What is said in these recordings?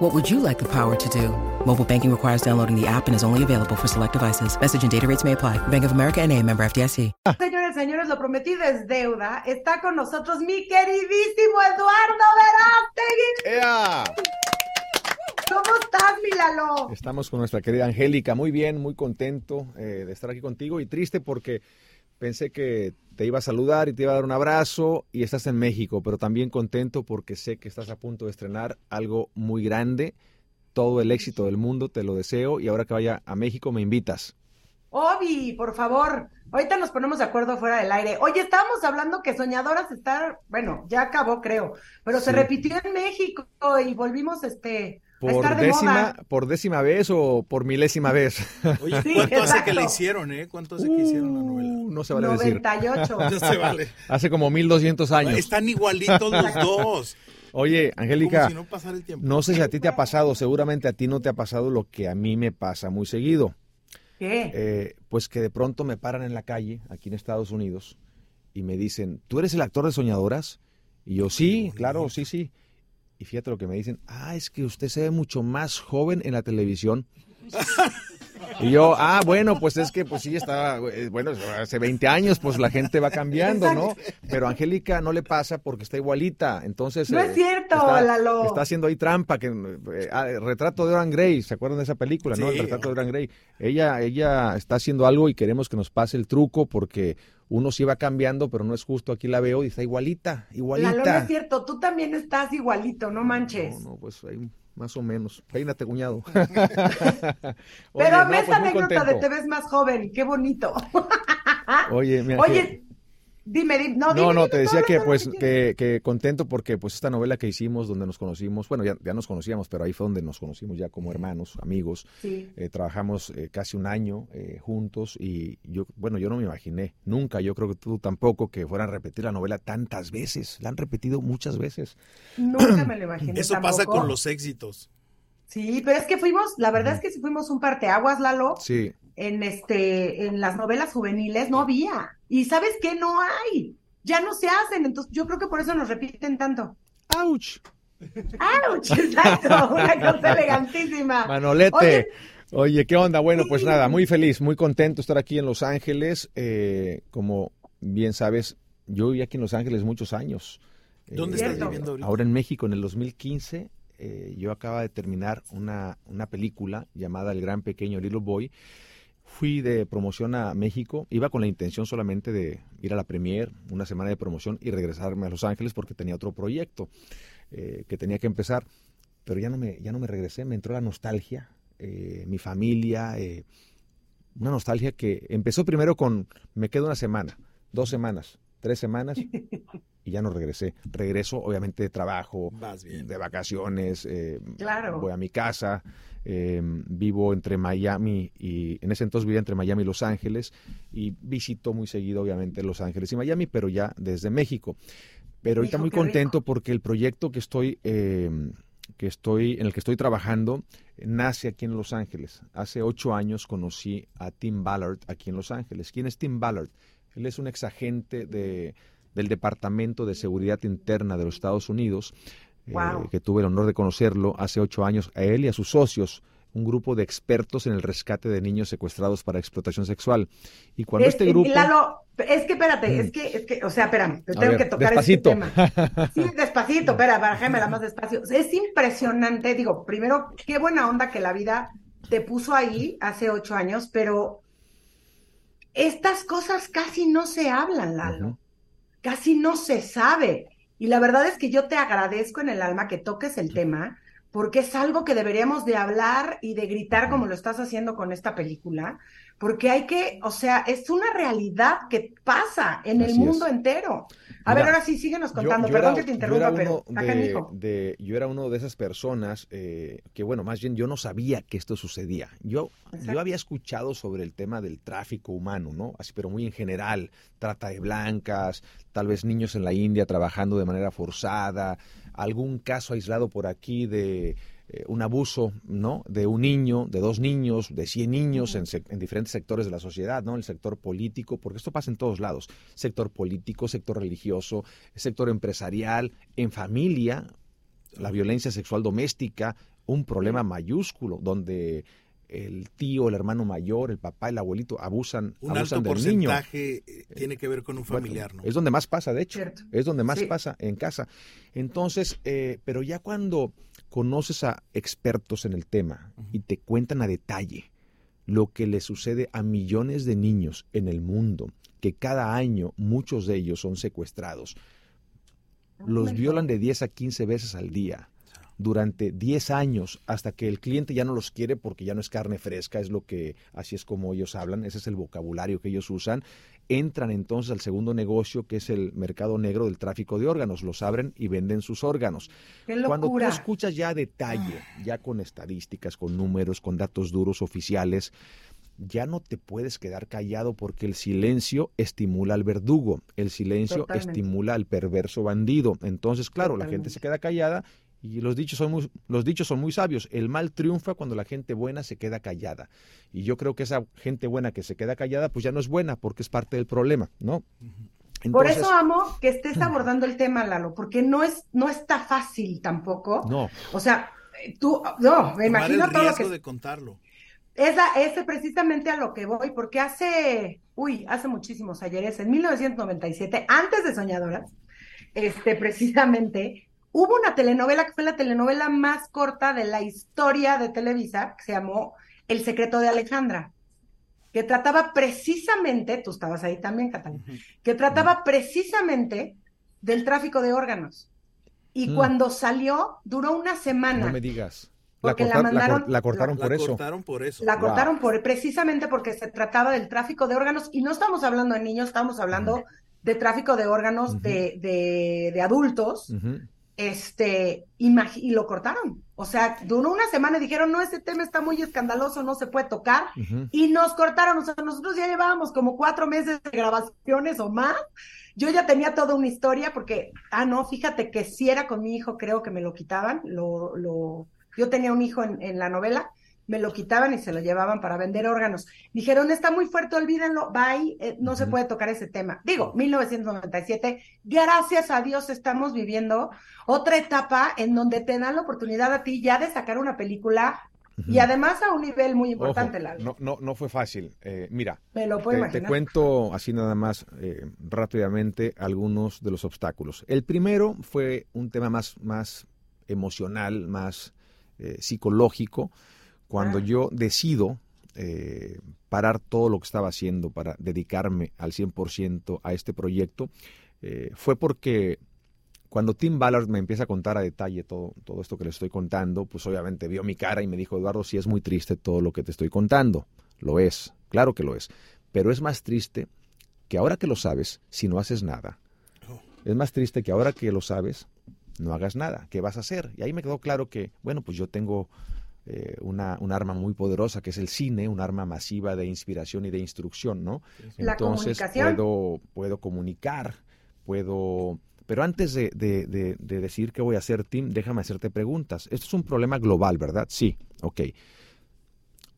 What would you like the power to do? Mobile banking requires downloading the app and is only available for select devices. Message and data rates may apply. Bank of America and a member FDIC. Señores, señores, lo prometido es deuda. Está con nosotros mi queridísimo Eduardo Verástegui. ¡Ea! ¿Cómo estás, Milalo? Estamos con nuestra querida Angélica, muy bien, muy contento eh, de estar aquí contigo y triste porque pensé que te iba a saludar y te iba a dar un abrazo y estás en México, pero también contento porque sé que estás a punto de estrenar algo muy grande, todo el éxito del mundo, te lo deseo y ahora que vaya a México me invitas. Obi, por favor. Ahorita nos ponemos de acuerdo fuera del aire. Oye, estábamos hablando que Soñadoras está, bueno, ya acabó, creo, pero se repitió en México y volvimos este Por décima, moda. por décima vez o por milésima vez. Oye, Sí, ¿cuánto hace que la hicieron, eh? ¿Cuánto hace que hicieron la novela? Uh, no se vale decir. 98. No se vale. Hace como 1200 años. Están igualitos los dos. Oye, Angélica, Como si no pasara el tiempo. no sé si a ti te ha pasado, seguramente a ti no te ha pasado lo que a mí me pasa muy seguido. ¿Qué? Eh, pues que de pronto me paran en la calle, aquí en Estados Unidos, y me dicen, ¿tú eres el actor de Soñadoras? Y yo, sí, claro, sí, sí. Y fíjate lo que me dicen, ah, es que usted se ve mucho más joven en la televisión. Y yo, ah, bueno, pues es que pues sí estaba, eh, bueno, hace 20 años, pues la gente va cambiando, ¿no? Pero a Angélica no le pasa porque está igualita, entonces... No eh, es cierto, está, Lalo. Está haciendo ahí trampa, que eh, ah, el retrato de Oran Gray, ¿se acuerdan de esa película, no? El retrato de Oran Gray. Ella, ella está haciendo algo y queremos que nos pase el truco porque uno sí va cambiando, pero no es justo, aquí la veo y está igualita, igualita. Lalo, no es cierto, tú también estás igualito, no manches. No, no, pues ahí más o menos. Peínate, cuñado. Pero no, esta pues anécdota de te ves más joven, qué bonito. Oye, mira, Oye, dime, dime, no, No, dime, no, dime, te decía que pues que, que contento porque pues esta novela que hicimos donde nos conocimos, bueno, ya, ya nos conocíamos, pero ahí fue donde nos conocimos ya como hermanos, amigos. Sí. Eh, trabajamos eh, casi un año eh, juntos y yo, bueno, yo no me imaginé nunca, yo creo que tú tampoco, que fueran a repetir la novela tantas veces. La han repetido muchas veces. Nunca me lo imaginé. Eso pasa con los éxitos. Sí, pero es que fuimos, la verdad es que si fuimos un parteaguas, Lalo, Sí, en este, en las novelas juveniles no había. Y ¿sabes qué? No hay. Ya no se hacen, entonces yo creo que por eso nos repiten tanto. ¡Auch! ¡Auch! Exacto, una cosa elegantísima. Manolete. Oye, Oye, ¿qué onda? Bueno, pues nada, muy feliz, muy contento de estar aquí en Los Ángeles. Eh, como bien sabes, yo viví aquí en Los Ángeles muchos años. ¿Dónde Eh, estás viviendo ahorita? Ahora en México, en el 2015, eh, yo acaba de terminar una, una película llamada El Gran Pequeño Little Boy. Fui de promoción a México, iba con la intención solamente de ir a la premier, una semana de promoción y regresarme a Los Ángeles porque tenía otro proyecto eh, que tenía que empezar, pero ya no me, ya no me regresé, me entró la nostalgia, eh, mi familia, eh, una nostalgia que empezó primero con me quedo una semana, dos semanas, tres semanas y ya no regresé. Regreso obviamente de trabajo, de vacaciones, eh, Claro. voy a mi casa, eh, vivo entre Miami y en ese entonces vivía entre Miami y Los Ángeles y visito muy seguido obviamente Los Ángeles y Miami, pero ya desde México. Pero ahorita Hijo, muy contento rico. porque el proyecto que estoy eh, que estoy en el que estoy trabajando nace aquí en Los Ángeles. Hace ocho años conocí a Tim Ballard aquí en Los Ángeles. ¿Quién es Tim Ballard? Él es un exagente de, del Departamento de Seguridad Interna de los Estados Unidos, eh, que tuve el honor de conocerlo hace ocho años, a él y a sus socios, un grupo de expertos en el rescate de niños secuestrados para explotación sexual. Y cuando Es- este grupo... Lalo, es que espérate, es que, es que, o sea, espérame, tengo ver, que tocar despacito. este tema. Sí, despacito, espera, bájamela más despacio. Es impresionante, digo, primero, qué buena onda que la vida te puso ahí hace ocho años, pero estas cosas casi no se hablan, Lalo. Casi no se sabe. Y la verdad es que yo te agradezco en el alma que toques el tema, porque es algo que deberíamos de hablar y de gritar como lo estás haciendo con esta película, porque hay que, o sea, es una realidad que pasa en el mundo entero. A ver, ahora sí, síguenos contando, perdón que te interrumpa, pero de, yo era uno de esas personas eh, que, bueno, más bien yo no sabía que esto sucedía. Yo, yo había escuchado sobre el tema del tráfico humano, ¿no? Así, pero muy en general, trata de blancas, tal vez niños en la India trabajando de manera forzada, algún caso aislado por aquí de eh, un abuso, ¿no? De un niño, de dos niños, de cien niños en, diferentes sectores de la sociedad, ¿no? El sector político, porque esto pasa en todos lados. Sector político, sector religioso, sector empresarial, en familia, la violencia sexual doméstica, un problema mayúsculo donde el tío, el hermano mayor, el papá, el abuelito abusan, un abusan alto del porcentaje eh, tiene que ver con un familiar, ¿no? Es donde más pasa, de hecho. Es donde más pasa en casa. Entonces, eh, pero ya cuando conoces a expertos en el tema y te cuentan a detalle lo que le sucede a millones de niños en el mundo, que cada año muchos de ellos son secuestrados, los violan de 10 a 15 veces al día durante 10 años hasta que el cliente ya no los quiere porque ya no es carne fresca, es lo que así es como ellos hablan, ese es el vocabulario que ellos usan. Entran entonces al segundo negocio que es el mercado negro del tráfico de órganos, los abren y venden sus órganos. Cuando tú escuchas ya a detalle, ya con estadísticas, con números, con datos duros oficiales, ya no te puedes quedar callado porque el silencio estimula al verdugo, el silencio estimula al perverso bandido. Entonces, claro, la gente se queda callada y los dichos, son muy, los dichos son muy sabios. El mal triunfa cuando la gente buena se queda callada. Y yo creo que esa gente buena que se queda callada, pues ya no es buena porque es parte del problema, ¿no? Por eso amo que estés abordando el tema, Lalo, porque no es, no está fácil tampoco. No. O sea, tú, no, me imagino todo lo que. de contarlo. Es, es precisamente a lo que voy, porque hace, uy, hace muchísimos ayeres, en 1997, antes de Soñadoras, este, precisamente, Hubo una telenovela que fue la telenovela más corta de la historia de Televisa, que se llamó El secreto de Alejandra, que trataba precisamente, tú estabas ahí también, Catalina, que trataba precisamente del tráfico de órganos. Y mm. cuando salió, duró una semana. No me digas. La, mandaron, la, cortaron por eso. La cortaron por eso. La cortaron por, precisamente porque se trataba del tráfico de órganos. Y no estamos hablando de niños, estamos hablando de tráfico de órganos de, de, de, adultos este, y lo cortaron. O sea, duró una semana y dijeron, no, ese tema está muy escandaloso, no se puede tocar. Y nos cortaron. O sea, nosotros ya llevábamos como cuatro meses de grabaciones o más. Yo ya tenía toda una historia porque, ah, no, fíjate que si era con mi hijo, creo que me lo quitaban. Lo, lo, yo tenía un hijo en, en la novela me lo quitaban y se lo llevaban para vender órganos. Dijeron, está muy fuerte, olvídenlo, bye, eh, no se puede tocar ese tema. Digo, 1997, gracias a Dios estamos viviendo otra etapa en donde te dan la oportunidad a ti ya de sacar una película y además a un nivel muy importante, No, no, no fue fácil. Eh, mira, Me lo te, te, cuento así nada más eh, rápidamente algunos de los obstáculos. El primero fue un tema más, más emocional, más psicológico cuando ah. yo decido eh, parar todo lo que estaba haciendo para dedicarme al 100% a este proyecto, eh, fue porque cuando Tim Ballard me empieza a contar a detalle todo, todo esto que le estoy contando, pues obviamente vio mi cara y me dijo, Eduardo, sí es muy triste todo lo que te estoy contando. Lo es, claro que lo es. Pero es más triste que ahora que lo sabes, si no haces nada. Oh. Es más triste que ahora que lo sabes, no hagas nada. ¿Qué vas a hacer? Y ahí me quedó claro que, bueno, pues yo tengo eh, una, un arma muy poderosa que es el cine, un arma masiva de inspiración y de instrucción, ¿no? Entonces puedo, puedo comunicar, puedo... Pero antes de, de, decir qué voy a hacer, Tim, déjame hacerte preguntas. Esto es un problema global, ¿verdad? Sí, ok.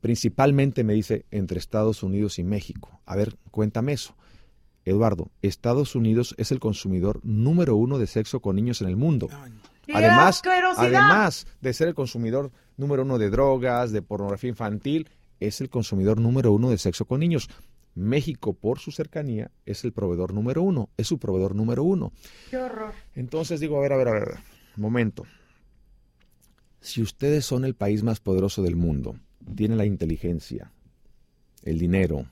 Principalmente me dice entre Estados Unidos y México. A ver, cuéntame eso. Eduardo, Estados Unidos es el consumidor número uno de sexo con niños en el mundo. Además, además de ser el consumidor número uno de drogas, de pornografía infantil, es el consumidor número uno de sexo con niños. México, por su cercanía, es el proveedor número uno, es su proveedor número uno. Qué horror. Entonces digo, a ver, a ver, a ver, momento. Si ustedes son el país más poderoso del mundo, tienen la inteligencia, el dinero,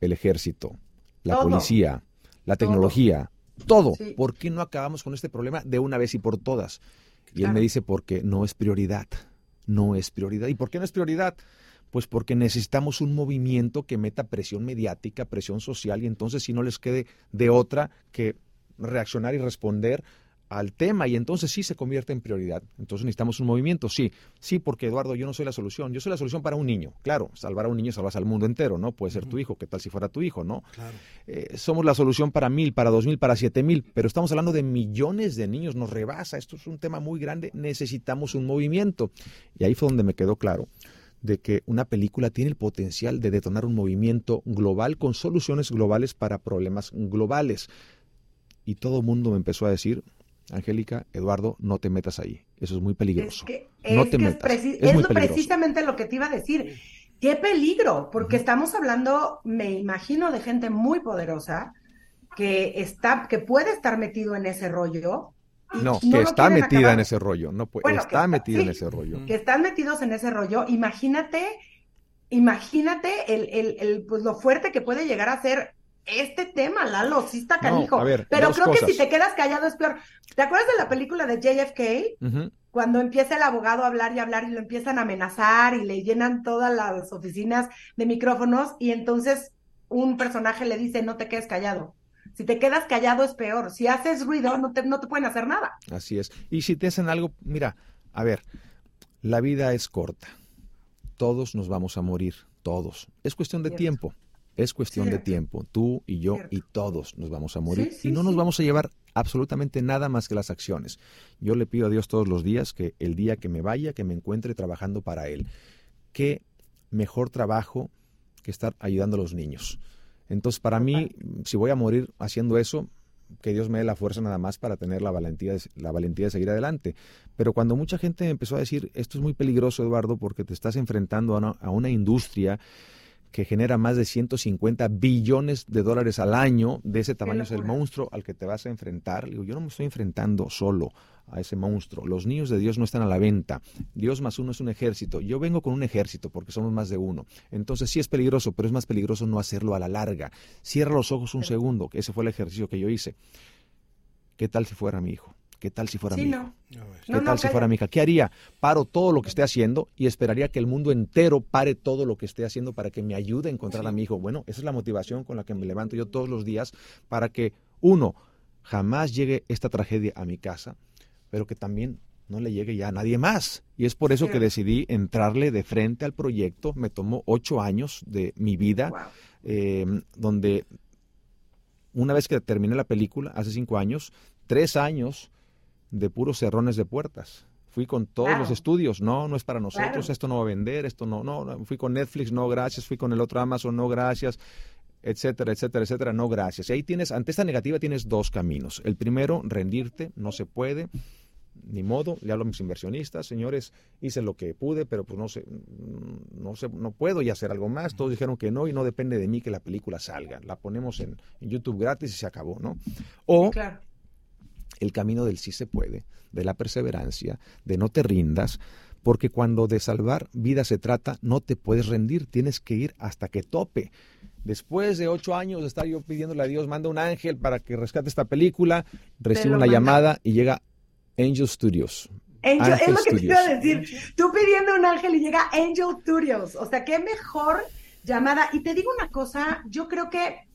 el ejército, la policía, la tecnología, todo. ¿Por qué no acabamos con este problema de una vez y por todas? Y él me dice, porque no es prioridad, no es prioridad. ¿Y por qué no es prioridad? Pues porque necesitamos un movimiento que meta presión mediática, presión social, y entonces si no les quede de otra que reaccionar y responder al tema y entonces sí se convierte en prioridad. Entonces necesitamos un movimiento, sí, sí, porque Eduardo, yo no soy la solución, yo soy la solución para un niño. Claro, salvar a un niño salvas al mundo entero, ¿no? Puede ser tu hijo, ¿qué tal si fuera tu hijo, no? Claro. Eh, somos la solución para mil, para dos mil, para siete mil, pero estamos hablando de millones de niños, nos rebasa, esto es un tema muy grande, necesitamos un movimiento. Y ahí fue donde me quedó claro de que una película tiene el potencial de detonar un movimiento global con soluciones globales para problemas globales. Y todo el mundo me empezó a decir, Angélica, Eduardo, no te metas ahí. Eso es muy peligroso. no te metas. Es, precisamente lo que te iba a decir. Qué peligro, porque estamos hablando, me imagino, de gente muy poderosa que está, que puede estar metido en ese rollo. no, que está metida en ese rollo, no puede, está, metida en ese rollo. Que están metidos en ese rollo. Imagínate, imagínate el, el, el, pues lo fuerte que puede llegar a ser este tema, Lalo, sí está canijo. pero creo que si te quedas callado es peor. ¿Te acuerdas de la película de JFK? Cuando empieza el abogado a hablar y hablar y lo empiezan a amenazar y le llenan todas las oficinas de micrófonos y entonces un personaje le dice, no te quedes callado. Si te quedas callado es peor. Si haces ruido, no te, no te pueden hacer nada. Así es. Y si te hacen algo, mira, a ver, la vida es corta. Todos nos vamos a morir, todos. Es cuestión de tiempo. Es cuestión de tiempo. Tú y yo y todos nos vamos a morir y no nos vamos a llevar absolutamente nada más que las acciones. Yo le pido a Dios todos los días que el día que me vaya, que me encuentre trabajando para Él. Qué mejor trabajo que estar ayudando a los niños. Entonces, para mí, si voy a morir haciendo eso, que Dios me dé la fuerza nada más para tener la valentía, de, la valentía de seguir adelante. Pero cuando mucha gente empezó a decir, esto es muy peligroso, Eduardo, porque te estás enfrentando a una industria que genera más de 150 billones de dólares al año, de ese tamaño es el monstruo al que te vas a enfrentar. Digo, yo no me estoy enfrentando solo a ese monstruo. Los niños de Dios no están a la venta. Dios más uno es un ejército. Yo vengo con un ejército porque somos más de uno. Entonces sí es peligroso, pero es más peligroso no hacerlo a la larga. Cierra los ojos un segundo, que ese fue el ejercicio que yo hice. ¿Qué tal si fuera mi hijo? ¿Qué tal si fuera mi hija? ¿Qué tal si fuera mi hija? ¿Qué haría? Paro todo lo que esté haciendo y esperaría que el mundo entero pare todo lo que esté haciendo para que me ayude a encontrar a mi hijo. Bueno, esa es la motivación con la que me levanto yo todos los días para que, uno, jamás llegue esta tragedia a mi casa, pero que también no le llegue ya a nadie más. Y es por eso que decidí entrarle de frente al proyecto. Me tomó ocho años de mi vida, eh, donde una vez que terminé la película, hace cinco años, tres años de puros cerrones de puertas. Fui con todos los estudios, no, no es para nosotros, esto no va a vender, esto no, no, fui con Netflix, no, gracias, fui con el otro Amazon, no, gracias, etcétera, etcétera, etcétera, no, gracias. Y ahí tienes, ante esta negativa tienes dos caminos. El primero, rendirte, no se puede, ni modo, le hablo a mis inversionistas, señores, hice lo que pude, pero pues no sé, no sé, no puedo y hacer algo más. Todos dijeron que no y no depende de mí que la película salga. La ponemos en, YouTube gratis y se acabó, ¿no? O el camino del sí se puede, de la perseverancia, de no te rindas, porque cuando de salvar vida se trata, no te puedes rendir, tienes que ir hasta que tope. Después de ocho años de estar yo pidiéndole a Dios, manda un ángel para que rescate esta película, recibo una llamada y llega Angel Studios. Angel, es lo que te iba a decir. Tú pidiendo un ángel y llega Angel Studios. O sea, qué mejor llamada. Y te digo una cosa, yo creo que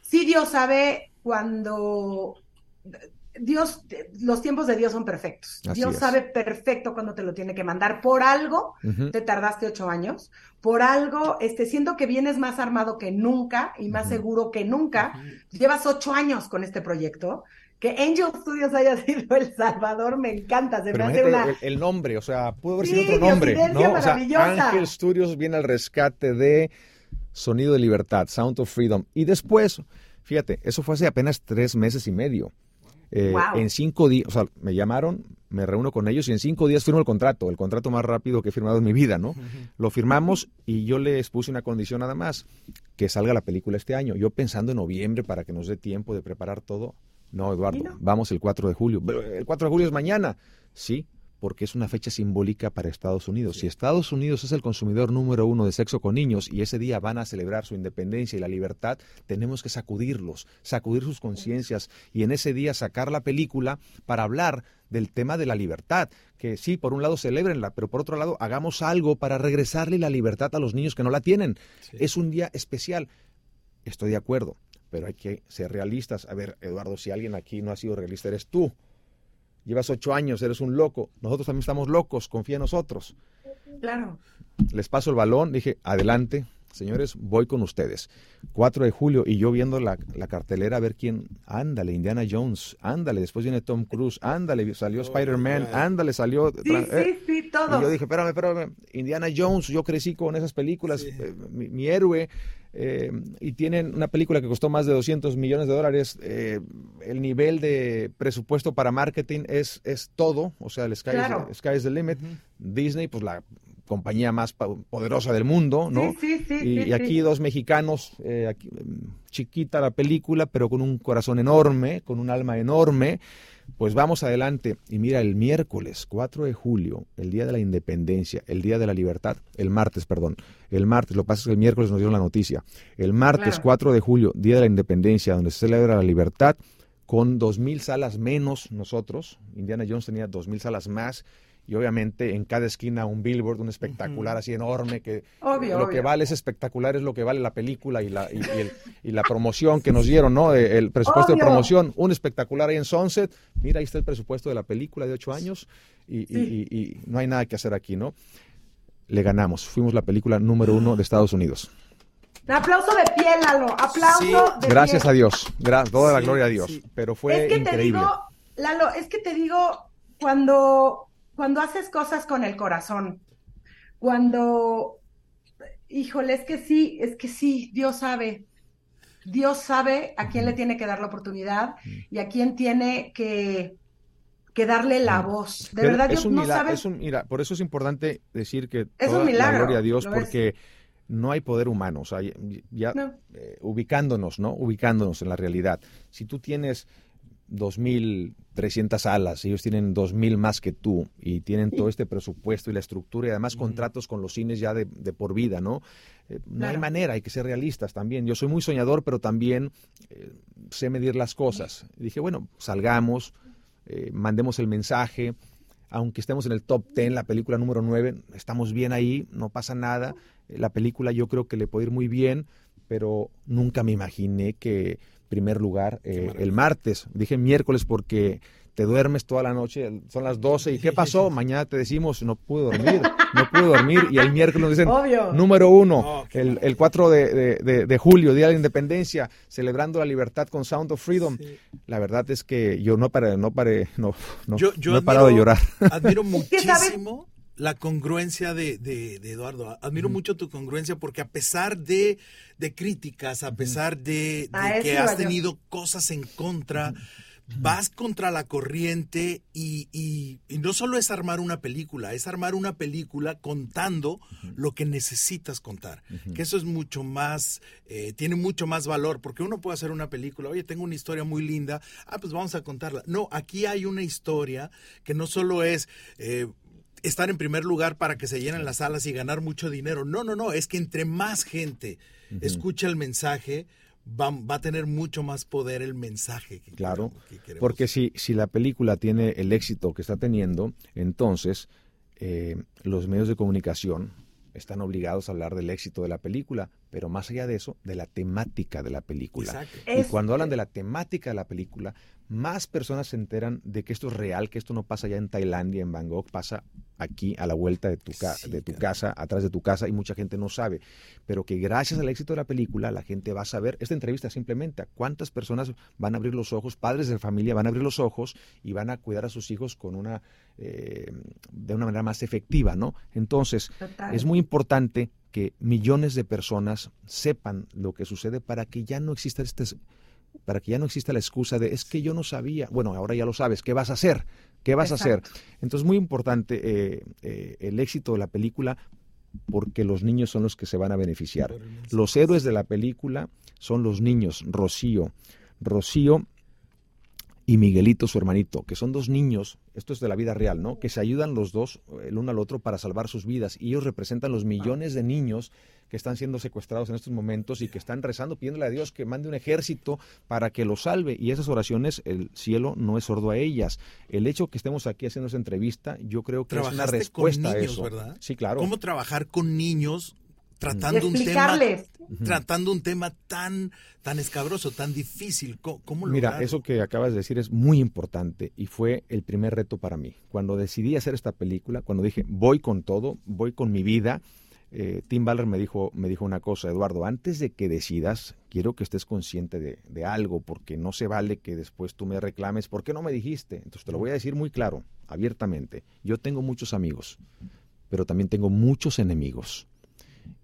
sí Dios sabe cuando Dios, los tiempos de Dios son perfectos. Dios sabe perfecto cuándo te lo tiene que mandar. Por algo te tardaste ocho años. Por algo, este, siento que vienes más armado que nunca y más seguro que nunca. Llevas ocho años con este proyecto. Que Angel Studios haya sido El Salvador me encanta. Se me hace una... el, nombre, o sea, pudo haber sido otro nombre. ¿no? O sea, Angel Studios viene al rescate de Sonido de Libertad, Sound of Freedom. Y después, fíjate, eso fue hace apenas tres meses y medio. Eh, en cinco días, o sea, me llamaron, me reúno con ellos y en cinco días firmo el contrato, el contrato más rápido que he firmado en mi vida, ¿no? Lo firmamos y yo les puse una condición nada más, que salga la película este año. Yo pensando en noviembre para que nos dé tiempo de preparar todo. No, Eduardo, vamos el 4 de julio. El 4 de julio es mañana. Sí, porque es una fecha simbólica para Estados Unidos. Si Estados Unidos es el consumidor número uno de sexo con niños y ese día van a celebrar su independencia y la libertad, tenemos que sacudirlos, sacudir sus conciencias y en ese día sacar la película para hablar del tema de la libertad, que sí, por un lado celebrenla, pero por otro lado hagamos algo para regresarle la libertad a los niños que no la tienen. Es un día especial. Estoy de acuerdo, pero hay que ser realistas. A ver, Eduardo, si alguien aquí no ha sido realista, eres tú. Llevas ocho años, eres un loco. Nosotros también estamos locos, confía en nosotros. Claro. Les paso el balón, dije, adelante, señores, voy con ustedes. 4 de julio y yo viendo la, cartelera a ver quién, ándale, Indiana Jones, ándale, después viene Tom Cruise, ándale, salió Spider-Man, ándale, salió... Sí, sí, sí, todo. Y yo dije, espérame, espérame, Indiana Jones, yo crecí con esas películas, eh, mi, héroe, eh, y tienen una película que costó más de 200 millones de dólares, eh, el nivel de presupuesto para marketing es, es todo, o sea, el sky, is, sky is the limit. Disney, pues la compañía más poderosa del mundo, ¿no? Sí, sí, sí, y, aquí dos mexicanos, eh, chiquita la película, pero con un corazón enorme, con un alma enorme. Pues vamos adelante. Y mira, el miércoles 4 de julio, el día de la independencia, el día de la libertad, el martes, perdón, el martes, lo que pasa es que el miércoles nos dieron la noticia. El martes 4 de julio, día de la independencia, donde se celebra la libertad, con dos mil salas menos nosotros. Indiana Jones tenía dos mil salas más y obviamente en cada esquina un billboard, un espectacular así enorme, que lo que vale es espectacular, es lo que vale la película y la, y, la promoción que nos dieron, ¿no? El presupuesto de promoción, un espectacular ahí en Sunset, mira, ahí está el presupuesto de la película de ocho años y, no hay nada que hacer aquí, ¿no? Le ganamos, fuimos la película número uno de Estados Unidos. Un aplauso de pie, Lalo. Aplauso de Gracias a Dios. toda la gloria a Dios. Pero fue es que increíble. Te digo, Lalo, es que te digo, cuando cuando haces cosas con el corazón, cuando, híjole, es que sí, es que sí, Dios sabe, Dios sabe a quién le tiene que dar la oportunidad y a quién tiene que, que darle la voz. De verdad, Dios no sabe. Es un, mira, por eso es importante decir que es toda la gloria a Dios, porque no hay poder humano. O sea, ya, eh, ubicándonos, ¿no? Ubicándonos en la realidad. Si tú tienes 2.300 alas, ellos tienen 2.000 más que tú y tienen todo este presupuesto y la estructura y además contratos con los cines ya de, por vida, ¿no? Eh, no hay manera, hay que ser realistas también. Yo soy muy soñador, pero también eh, sé medir las cosas. dije, bueno, salgamos, eh, mandemos el mensaje, aunque estemos en el top 10, la película número 9, estamos bien ahí, no pasa nada. la película yo creo que le puede ir muy bien, pero nunca me imaginé que primer lugar eh, el martes. Dije miércoles porque te duermes toda la noche, son las 12 y ¿qué pasó? Mañana te decimos, no pude dormir, no pude dormir y el miércoles nos dicen, número uno, el, el, 4 de, de, julio, Día de la Independencia, celebrando la libertad con Sound of Freedom. La verdad es que yo no paré, no paré, no, no, he parado de llorar. Admiro muchísimo la congruencia de, de, Eduardo. Admiro mucho tu congruencia porque a pesar de, de críticas, a pesar de, que has tenido cosas en contra, vas contra la corriente y, y, no solo es armar una película, es armar una película contando lo que necesitas contar. Que eso es mucho más, eh, tiene mucho más valor, porque uno puede hacer una película, oye, tengo una historia muy linda, ah, pues vamos a contarla. No, aquí hay una historia que no solo es... Eh, estar en primer lugar para que se llenen las salas y ganar mucho dinero. No, no, no, es que entre más gente escucha el mensaje, va, va, a tener mucho más poder el mensaje. Que claro, porque si, si la película tiene el éxito que está teniendo, entonces eh, los medios de comunicación están obligados a hablar del éxito de la película, pero más allá de eso, de la temática de la película. Y cuando hablan de la temática de la película, más personas se enteran de que esto es real, que esto no pasa ya en Tailandia, en Bangkok, pasa aquí a la vuelta de tu, de tu casa, atrás de tu casa, y mucha gente no sabe. Pero que gracias al éxito de la película, la gente va a saber, esta entrevista simplemente, cuántas personas van a abrir los ojos, padres de familia van a abrir los ojos y van a cuidar a sus hijos con una, eh, de una manera más efectiva, ¿no? Entonces, es muy importante que millones de personas sepan lo que sucede para que ya no exista este para que ya no exista la excusa de es que yo no sabía, bueno, ahora ya lo sabes, ¿qué vas a hacer? ¿Qué vas a hacer? Entonces, muy importante eh, eh, el éxito de la película porque los niños son los que se van a beneficiar. Los héroes de la película son los niños, Rocío. Rocío y Miguelito, su hermanito, que son dos niños, esto es de la vida real, ¿no? Que se ayudan los dos, el uno al otro, para salvar sus vidas. Y ellos representan los millones de niños que están siendo secuestrados en estos momentos y que están rezando, pidiéndole a Dios que mande un ejército para que los salve. Y esas oraciones, el cielo no es sordo a ellas. El hecho que estemos aquí haciendo esa entrevista, yo creo que es una respuesta con niños, a eso. ¿verdad? Sí, claro. ¿Cómo trabajar con niños tratando un tema tratando un tema tan tan escabroso, tan difícil. ¿Cómo, Mira, eso que acabas de decir es muy importante y fue el primer reto para mí. Cuando decidí hacer esta película, cuando dije voy con todo, voy con mi vida, eh, Tim Baller me dijo, me dijo una cosa, Eduardo, antes de que decidas, quiero que estés consciente de, de, algo, porque no se vale que después tú me reclames, ¿por qué no me dijiste? Entonces te lo voy a decir muy claro, abiertamente. Yo tengo muchos amigos, pero también tengo muchos enemigos.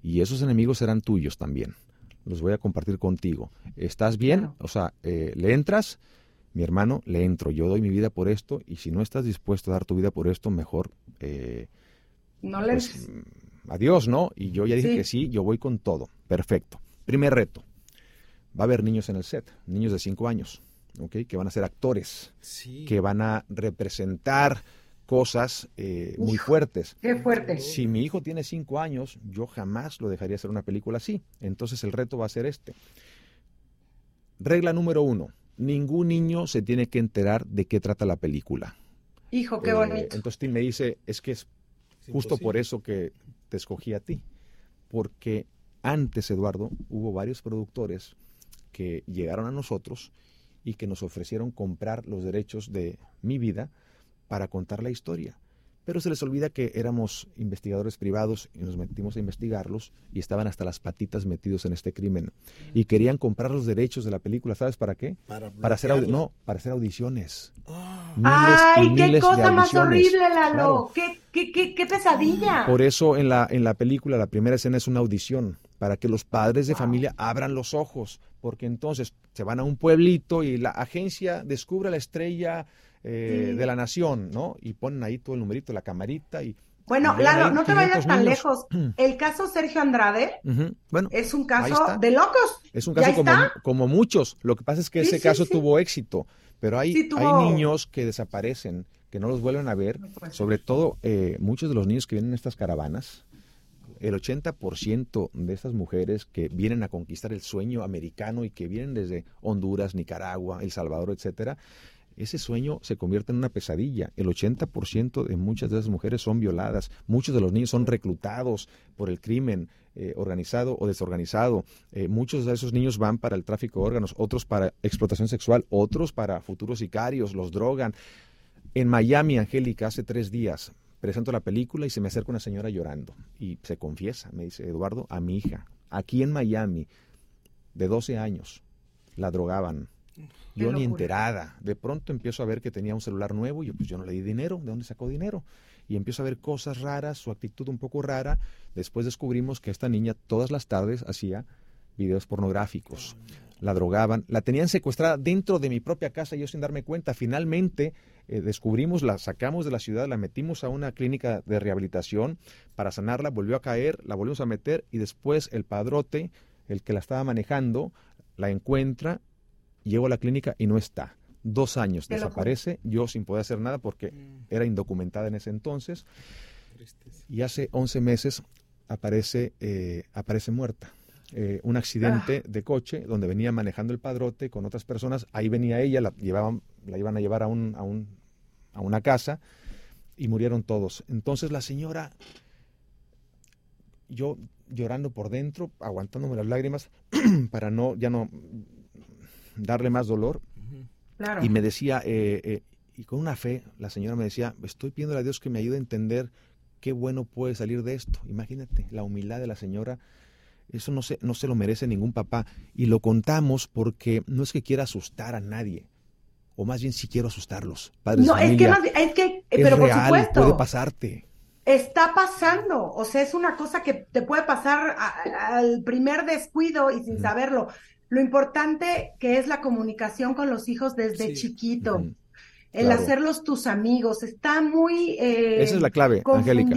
Y esos enemigos serán tuyos también. Los voy a compartir contigo. ¿Estás bien? O sea, eh, ¿le entras? Mi hermano, le entro. Yo doy mi vida por esto y si no estás dispuesto a dar tu vida por esto, mejor... Eh, no le pues, mm, Adiós, ¿no? Y yo ya dije que sí, yo voy con todo. Perfecto. Primer reto. Va a haber niños en el set, niños de 5 años, ¿ok? Que van a ser actores, que van a representar cosas eh, muy fuertes. Qué fuerte. Si mi hijo tiene cinco años, yo jamás lo dejaría hacer una película así. Entonces el reto va a ser este. Regla número uno. Ningún niño se tiene que enterar de qué trata la película. Hijo, qué eh, bonito. entonces Tim me dice, es que es justo por eso que te escogí a ti. Porque antes, Eduardo, hubo varios productores que llegaron a nosotros y que nos ofrecieron comprar los derechos de mi vida para contar la historia. Pero se les olvida que éramos investigadores privados y nos metimos a investigarlos y estaban hasta las patitas metidos en este crimen. Y querían comprar los derechos de la película, ¿sabes para qué? Para, hacer no, para hacer audiciones. Ah. ¡Ay, qué cosa más horrible, Lalo! ¿Qué, qué, qué, qué, pesadilla! Por eso en la, en la película la primera escena es una audición, para que los padres de familia abran los ojos, porque entonces se van a un pueblito y la agencia descubre la estrella eh, de la nación, ¿no? Y ponen ahí todo el numerito, la camarita y... Bueno, claro, no te vayas tan lejos. El caso Sergio Andrade bueno, es un caso de locos. Es un caso como, como, muchos. Lo que pasa es que ese caso tuvo éxito, pero hay, hay niños que desaparecen, que no los vuelven a ver. Sobre todo, eh, muchos de los niños que vienen en estas caravanas, el 80% de estas mujeres que vienen a conquistar el sueño americano y que vienen desde Honduras, Nicaragua, El Salvador, etcétera, ese sueño se convierte en una pesadilla. El 80% de muchas de esas mujeres son violadas, muchos de los niños son reclutados por el crimen eh, organizado o desorganizado, eh, muchos de esos niños van para el tráfico de órganos, otros para explotación sexual, otros para futuros sicarios, los drogan. En Miami, Angélica, hace tres días, presento la película y se me acerca una señora llorando y se confiesa, me dice, Eduardo, a mi hija, aquí en Miami, de 12 años, la drogaban, yo ni enterada. De pronto empiezo a ver que tenía un celular nuevo y yo, pues yo no le di dinero. ¿De dónde sacó dinero? Y empiezo a ver cosas raras, su actitud un poco rara. Después descubrimos que esta niña todas las tardes hacía videos pornográficos. La drogaban, la tenían secuestrada dentro de mi propia casa, yo sin darme cuenta. Finalmente eh, descubrimos, la sacamos de la ciudad, la metimos a una clínica de rehabilitación para sanarla, volvió a caer, la volvimos a meter y después el padrote, el que la estaba manejando, la encuentra Llego a la clínica y no está. Dos años desaparece, yo sin poder hacer nada porque mm. era indocumentada en ese entonces. Y hace 11 meses aparece, eh, aparece muerta. Eh, un accidente ah. de coche donde venía manejando el padrote con otras personas. Ahí venía ella, la, llevaban, la iban a llevar a, un, a, un, a una casa y murieron todos. Entonces la señora, yo llorando por dentro, aguantándome las lágrimas para no, ya no, darle más dolor. Y me decía, eh, eh, y con una fe, la señora me decía, estoy pidiendo a Dios que me ayude a entender qué bueno puede salir de esto. Imagínate, la humildad de la señora, eso no se, no se lo merece ningún papá. Y lo contamos porque no es que quiera asustar a nadie, o más bien si quiero asustarlos. Padres no, es que, es que, pero por supuesto. Puede pasarte. Está pasando, o sea, es una cosa que te puede pasar al primer descuido y sin saberlo lo importante que es la comunicación con los hijos desde chiquito. El hacerlos tus amigos. Está muy. Eh, Esa es la clave, Angélica.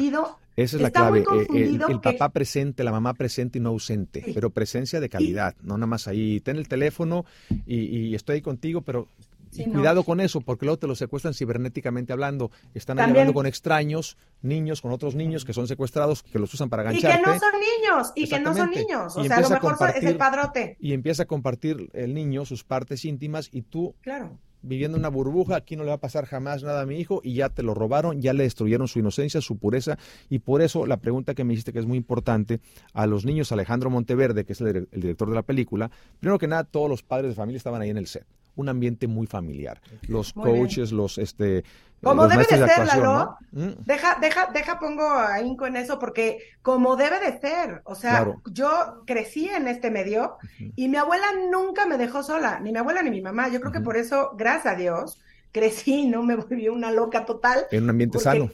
Esa es la clave. Eh, el, papá presente, la mamá presente y no ausente, pero presencia de calidad, no nada más ahí. Ten el teléfono y, estoy ahí contigo, pero y cuidado con eso, porque luego te lo secuestran cibernéticamente hablando. Están hablando con extraños, niños, con otros niños que son secuestrados, que los usan para gancharte. Y que no son niños, y que no son niños. O sea, a lo mejor es el padrote. Y empieza a compartir el niño sus partes íntimas y tú claro viviendo una burbuja, aquí no le va a pasar jamás nada a mi hijo y ya te lo robaron, ya le destruyeron su inocencia, su pureza y por eso la pregunta que me hiciste que es muy importante a los niños, Alejandro Monteverde, que es el, el director de la película, primero que nada todos los padres de familia estaban ahí en el set un ambiente muy familiar. Los coaches, los este como debe de ser, Lalo. Mm. Deja, deja, deja, pongo ahínco en eso, porque como debe de ser. O sea, yo crecí en este medio y mi abuela nunca me dejó sola, ni mi abuela ni mi mamá. Yo creo que por eso, gracias a Dios, crecí, no me volví una loca total. En un ambiente sano.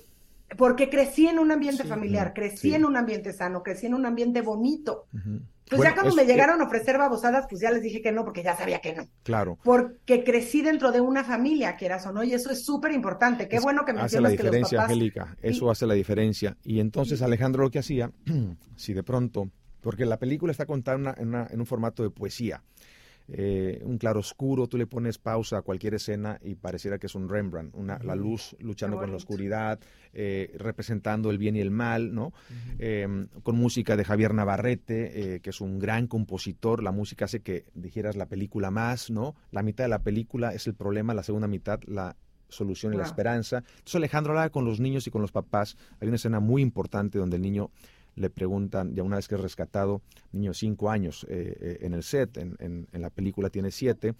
Porque crecí en un ambiente familiar, crecí en un ambiente sano, crecí en un ambiente bonito. Pues ya cuando me llegaron a ofrecer babosadas, pues ya les dije que no, porque ya sabía que no. Claro. Porque crecí dentro de una familia, quieras o no, y eso es súper importante. Qué bueno que mencionas hace la diferencia, Angélica, eso hace la diferencia. Y entonces Alejandro lo que hacía, si de pronto, porque la película está contada en un formato de poesía, eh, un claro oscuro, tú le pones pausa a cualquier escena y pareciera que es un Rembrandt, una, la luz luchando con la oscuridad, eh, representando el bien y el mal, ¿no? Em, con música de Javier Navarrete, eh, que es un gran compositor, la música hace que dijeras la película más, ¿no? La mitad de la película es el problema, la segunda mitad la solución y la esperanza. Entonces Alejandro hablaba con los niños y con los papás, hay una escena muy importante donde el niño le preguntan, ya una vez que es rescatado, niño cinco años eh, eh, en el set, en, en, la película tiene siete,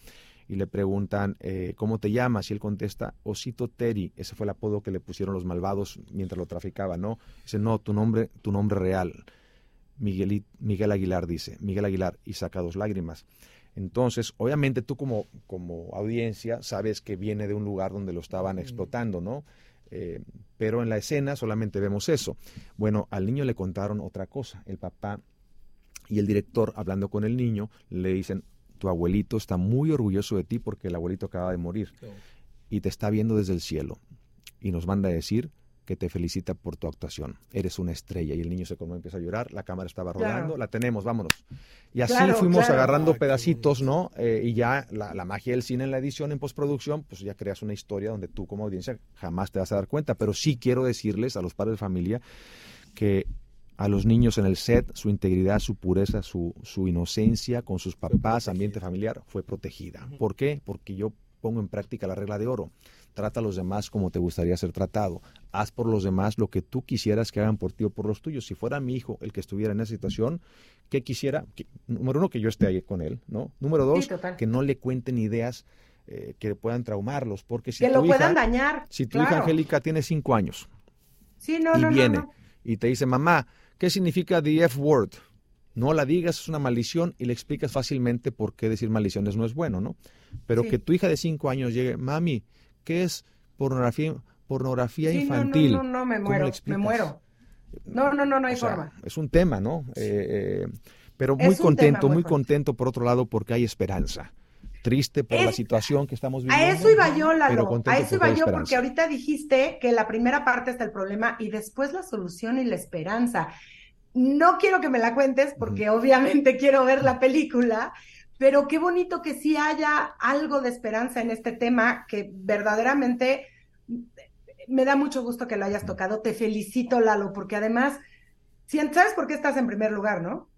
y le preguntan, eh, ¿cómo te llamas? Y él contesta, Osito Terry, ese fue el apodo que le pusieron los malvados mientras lo traficaba, ¿no? Dice, no, tu nombre, tu nombre real. Miguel, Miguel Aguilar dice, Miguel Aguilar, y saca dos lágrimas. Entonces, obviamente tú como, como audiencia sabes que viene de un lugar donde lo estaban explotando, ¿no? Eh, pero en la escena solamente vemos eso. Bueno, al niño le contaron otra cosa. El papá y el director, hablando con el niño, le dicen, tu abuelito está muy orgulloso de ti porque el abuelito acaba de morir y te está viendo desde el cielo. Y nos manda a decir que te felicita por tu actuación. Eres una estrella. Y el niño se como empieza a llorar, la cámara estaba rodando, la tenemos, vámonos. Y así fuimos agarrando pedacitos, ¿no? Eh, y ya la, la, magia del cine en la edición, en postproducción, pues ya creas una historia donde tú como audiencia jamás te vas a dar cuenta. Pero sí quiero decirles a los padres de familia que a los niños en el set, su integridad, su pureza, su, su inocencia con sus papás, ambiente familiar, fue protegida. ¿Por qué? Porque yo pongo en práctica la regla de oro trata a los demás como te gustaría ser tratado. Haz por los demás lo que tú quisieras que hagan por ti o por los tuyos. Si fuera mi hijo el que estuviera en esa situación, ¿qué quisiera? número uno, que yo esté ahí con él, ¿no? Número dos, que no le cuenten ideas eh, que puedan traumarlos, porque si que lo puedan dañar. Si tu hija Angélica tiene cinco años y viene y te dice, mamá, ¿qué significa the F word? No la digas, es una maldición y le explicas fácilmente por qué decir maldiciones no es bueno, ¿no? Pero que tu hija de cinco años llegue, mami, ¿Qué es pornografía, pornografía infantil? No, no, no, me muero, me muero. No, no, no, no hay forma. Es un tema, ¿no? Eh, eh, pero muy contento, muy, contento por otro lado porque hay esperanza. Triste por la situación que estamos viviendo. A eso iba yo, Lalo. A eso iba yo porque ahorita dijiste que la primera parte está el problema y después la solución y la esperanza. No quiero que me la cuentes porque obviamente quiero ver la película, pero qué bonito que sí haya algo de esperanza en este tema que verdaderamente me da mucho gusto que lo hayas tocado. Te felicito, Lalo, porque además, ¿sabes por qué estás en primer lugar, no?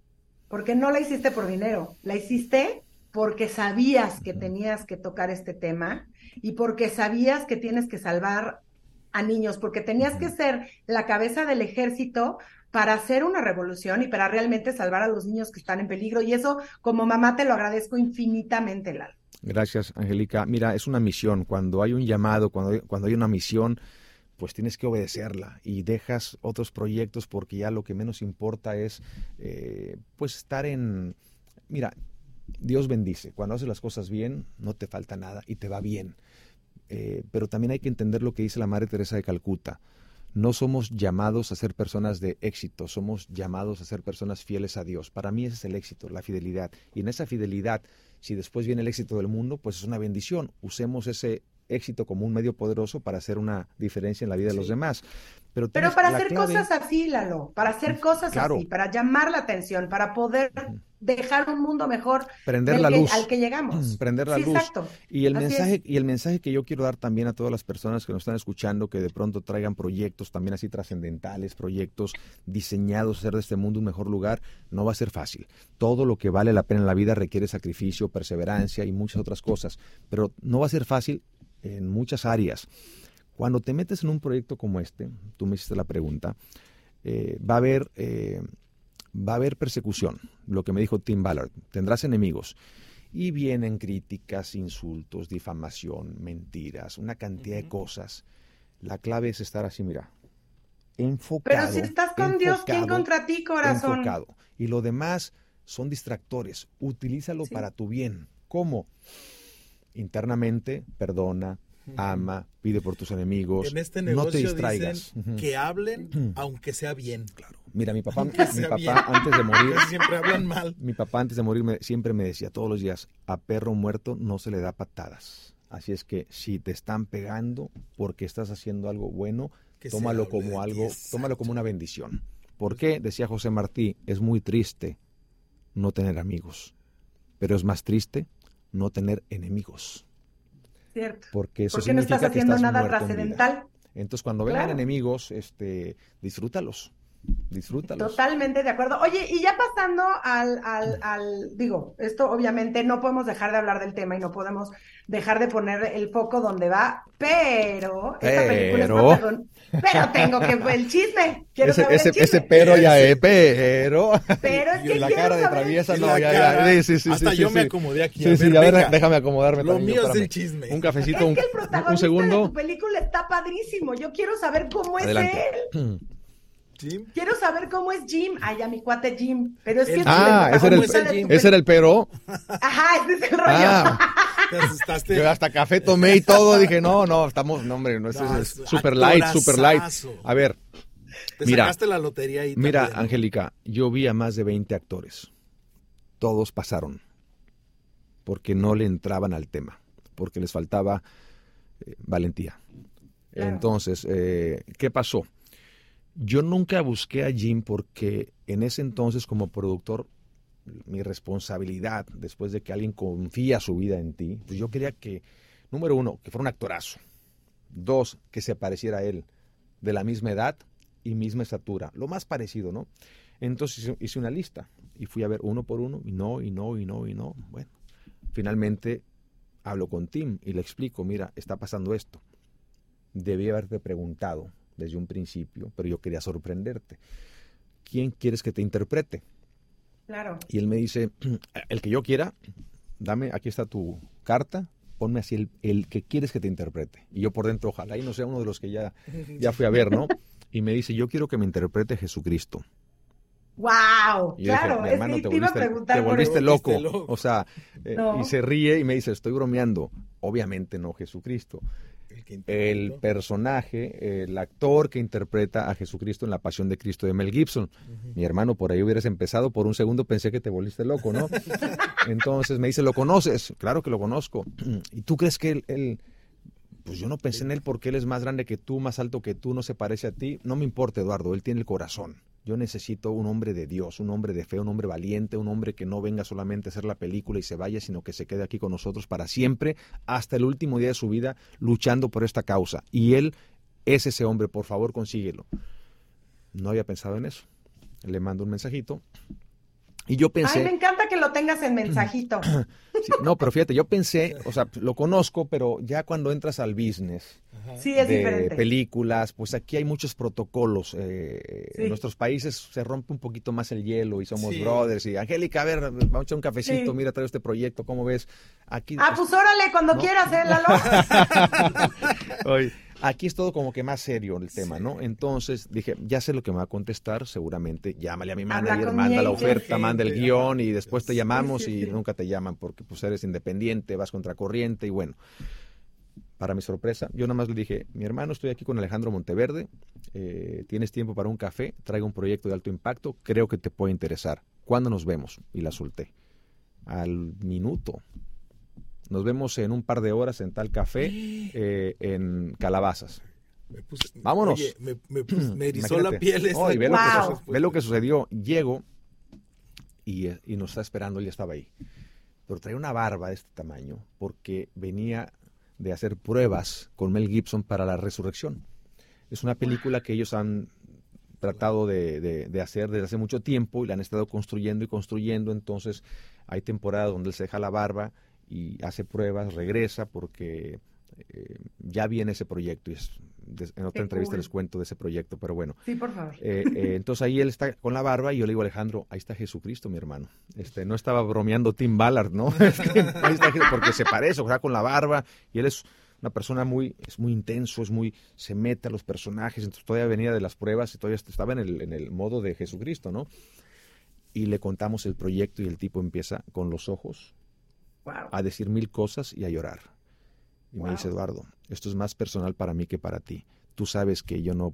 Porque no la hiciste por dinero, la hiciste porque sabías que tenías que tocar este tema y porque sabías que tienes que salvar a niños, porque tenías que ser la cabeza del ejército para hacer una revolución y para realmente salvar a los niños que están en peligro. Y eso, como mamá, te lo agradezco infinitamente, Lalo. Gracias, Angélica. Mira, es una misión. Cuando hay un llamado, cuando hay, cuando hay una misión, pues tienes que obedecerla y dejas otros proyectos porque ya lo que menos importa es, eh, pues, estar en... Mira, Dios bendice. Cuando haces las cosas bien, no te falta nada y te va bien. Eh, pero también hay que entender lo que dice la Madre Teresa de Calcuta no somos llamados a ser personas de éxito, somos llamados a ser personas fieles a Dios. Para mí ese es el éxito, la fidelidad. Y en esa fidelidad, si después viene el éxito del mundo, pues es una bendición. Usemos ese éxito como un medio poderoso para hacer una diferencia en la vida de los demás. Pero, para hacer cosas así, Lalo, para hacer cosas así, para llamar la atención, para poder dejar un mundo mejor prender la luz al que llegamos. Prender la luz. Exacto. Y el mensaje y el mensaje que yo quiero dar también a todas las personas que nos están escuchando que de pronto traigan proyectos también así trascendentales, proyectos diseñados a hacer de este mundo un mejor lugar, no va a ser fácil. Todo lo que vale la pena en la vida requiere sacrificio, perseverancia y muchas otras cosas, pero no va a ser fácil en muchas áreas. Cuando te metes en un proyecto como este, tú me hiciste la pregunta, eh, va a haber eh, va a haber persecución, lo que me dijo Tim Ballard, tendrás enemigos. Y vienen críticas, insultos, difamación, mentiras, una cantidad de cosas. La clave es estar así, mira, enfocado. Pero si estás con Dios, ¿quién contra ti, corazón? Enfocado. Y lo demás son distractores. Utilízalo para tu bien. ¿Cómo? Internamente, perdona, ama, pide por tus enemigos. En este negocio no te distraigas. que hablen aunque sea bien. Claro. Mira, mi papá, mi papá antes de morir siempre hablan mal. Mi papá antes de morir siempre me decía todos los días, a perro muerto no se le da patadas. Así es que si te están pegando porque estás haciendo algo bueno, tómalo como algo, tómalo como una bendición. ¿Por qué? Decía José Martí, es muy triste no tener amigos, pero es más triste no tener enemigos. Cierto. Porque eso no estás haciendo nada trascendental. Entonces, cuando vengan enemigos, este, disfrútalos. Disfrútalos. Totalmente de acuerdo. Oye, y ya pasando al, al, al, digo, esto obviamente no podemos dejar de hablar del tema y no podemos dejar de poner el foco donde va, pero, esta película pero tengo que el chisme. Quiero ese, saber ese, el chisme. ese pero ya es, pero. Pero es que la cara de traviesa, no, ya, ya. Sí, sí, sí, Hasta yo me acomodé aquí. Sí, sí, a ver, déjame acomodarme. Lo mío es el chisme. Un cafecito, es que el protagonista un segundo. De tu película está padrísimo. Yo quiero saber cómo es él. Quiero saber cómo es Jim. Ay, a mi cuate Jim. Pero es que ah, ese era, el, ese era el pero. Ajá, ese es el rollo. Ah, yo hasta café tomé y todo. Dije, no, no, estamos, no, hombre, no, es, super light, super light. A ver. Te mira, sacaste la lotería ahí Mira, Angélica, yo vi a más de 20 actores. Todos pasaron. Porque no le entraban al tema. Porque les faltaba eh, valentía. Entonces, eh, ¿qué pasó? Yo nunca busqué a Jim porque en ese entonces como productor mi responsabilidad después de que alguien confía su vida en ti, pues yo quería que, número uno, que fuera un actorazo. Dos, que se pareciera a él, de la misma edad y misma estatura, lo más parecido, ¿no? Entonces hice una lista y fui a ver uno por uno y no, y no, y no, y no. Bueno, finalmente hablo con Tim y le explico, mira, está pasando esto. Debí haberte preguntado desde un principio, pero yo quería sorprenderte. ¿Quién quieres que te interprete? Claro. Y él me dice, el que yo quiera, dame, aquí está tu carta, ponme así el, el, que quieres que te interprete. Y yo por dentro, ojalá y no sea uno de los que ya, ya fui a ver, ¿no? Y me dice, yo quiero que me interprete Jesucristo. ¡Wow! claro, es que te, volviste, te volviste loco. O sea, eh, y se ríe y me dice, estoy bromeando. Obviamente no Jesucristo el personaje, el actor que interpreta a Jesucristo en La Pasión de Cristo de Mel Gibson. Mi hermano, por ahí hubieras empezado, por un segundo pensé que te volviste loco, ¿no? Entonces me dice, ¿lo conoces? Claro que lo conozco. ¿Y tú crees que él, pues yo no pensé en él porque él es más grande que tú, más alto que tú, no se parece a ti? No me importa, Eduardo, él tiene el corazón. Yo necesito un hombre de Dios, un hombre de fe, un hombre valiente, un hombre que no venga solamente a hacer la película y se vaya, sino que se quede aquí con nosotros para siempre, hasta el último día de su vida, luchando por esta causa. Y él es ese hombre, por favor, consíguelo. No había pensado en eso. Le mando un mensajito y yo pensé. Ay, me encanta que lo tengas en mensajito. no, pero fíjate, yo pensé, o sea, lo conozco, pero ya cuando entras al business sí, es de películas, pues aquí hay muchos protocolos. Eh, en nuestros países se rompe un poquito más el hielo y somos brothers. Y Angélica, a ver, vamos a echar un cafecito, mira, traigo este proyecto, ¿cómo ves? Aquí, ah, pues órale, cuando quieras, ¿eh, Lalo? Oye, Aquí es todo como que más serio el tema, ¿no? Entonces dije, ya sé lo que me va a contestar, seguramente llámale a mi manager, manda la oferta, manda el guion y después te llamamos y nunca te llaman porque pues eres independiente, vas contracorriente y bueno. Para mi sorpresa, yo nada más le dije, mi hermano, estoy aquí con Alejandro Monteverde, eh, tienes tiempo para un café, traigo un proyecto de alto impacto, creo que te puede interesar. ¿Cuándo nos vemos? Y la solté. Al minuto, nos vemos en un par de horas en tal café eh, en Calabazas. Vámonos. me, me, erizó la piel. ve, lo que, sucedió. Llego y, y nos está esperando, él ya estaba ahí. Pero trae una barba de este tamaño porque venía de hacer pruebas con Mel Gibson para la resurrección. Es una película que ellos han tratado de, de, hacer desde hace mucho tiempo y la han estado construyendo y construyendo. Entonces hay temporadas donde él se deja la barba y hace pruebas, regresa porque eh, ya viene ese proyecto y es, en otra entrevista les cuento de ese proyecto, pero bueno. Sí, por favor. Eh, eh, entonces ahí él está con la barba y yo le digo, Alejandro, ahí está Jesucristo, mi hermano. Este, no estaba bromeando Tim Ballard, ¿no? ahí está, porque se parece, o sea, con la barba y él es una persona muy, es muy intenso, es muy, se mete a los personajes, entonces todavía venía de las pruebas y todavía estaba en el, en el modo de Jesucristo, ¿no? Y le contamos el proyecto y el tipo empieza con los ojos a decir mil cosas y a llorar. Y me dice, Eduardo, esto es más personal para mí que para ti. Tú sabes que yo no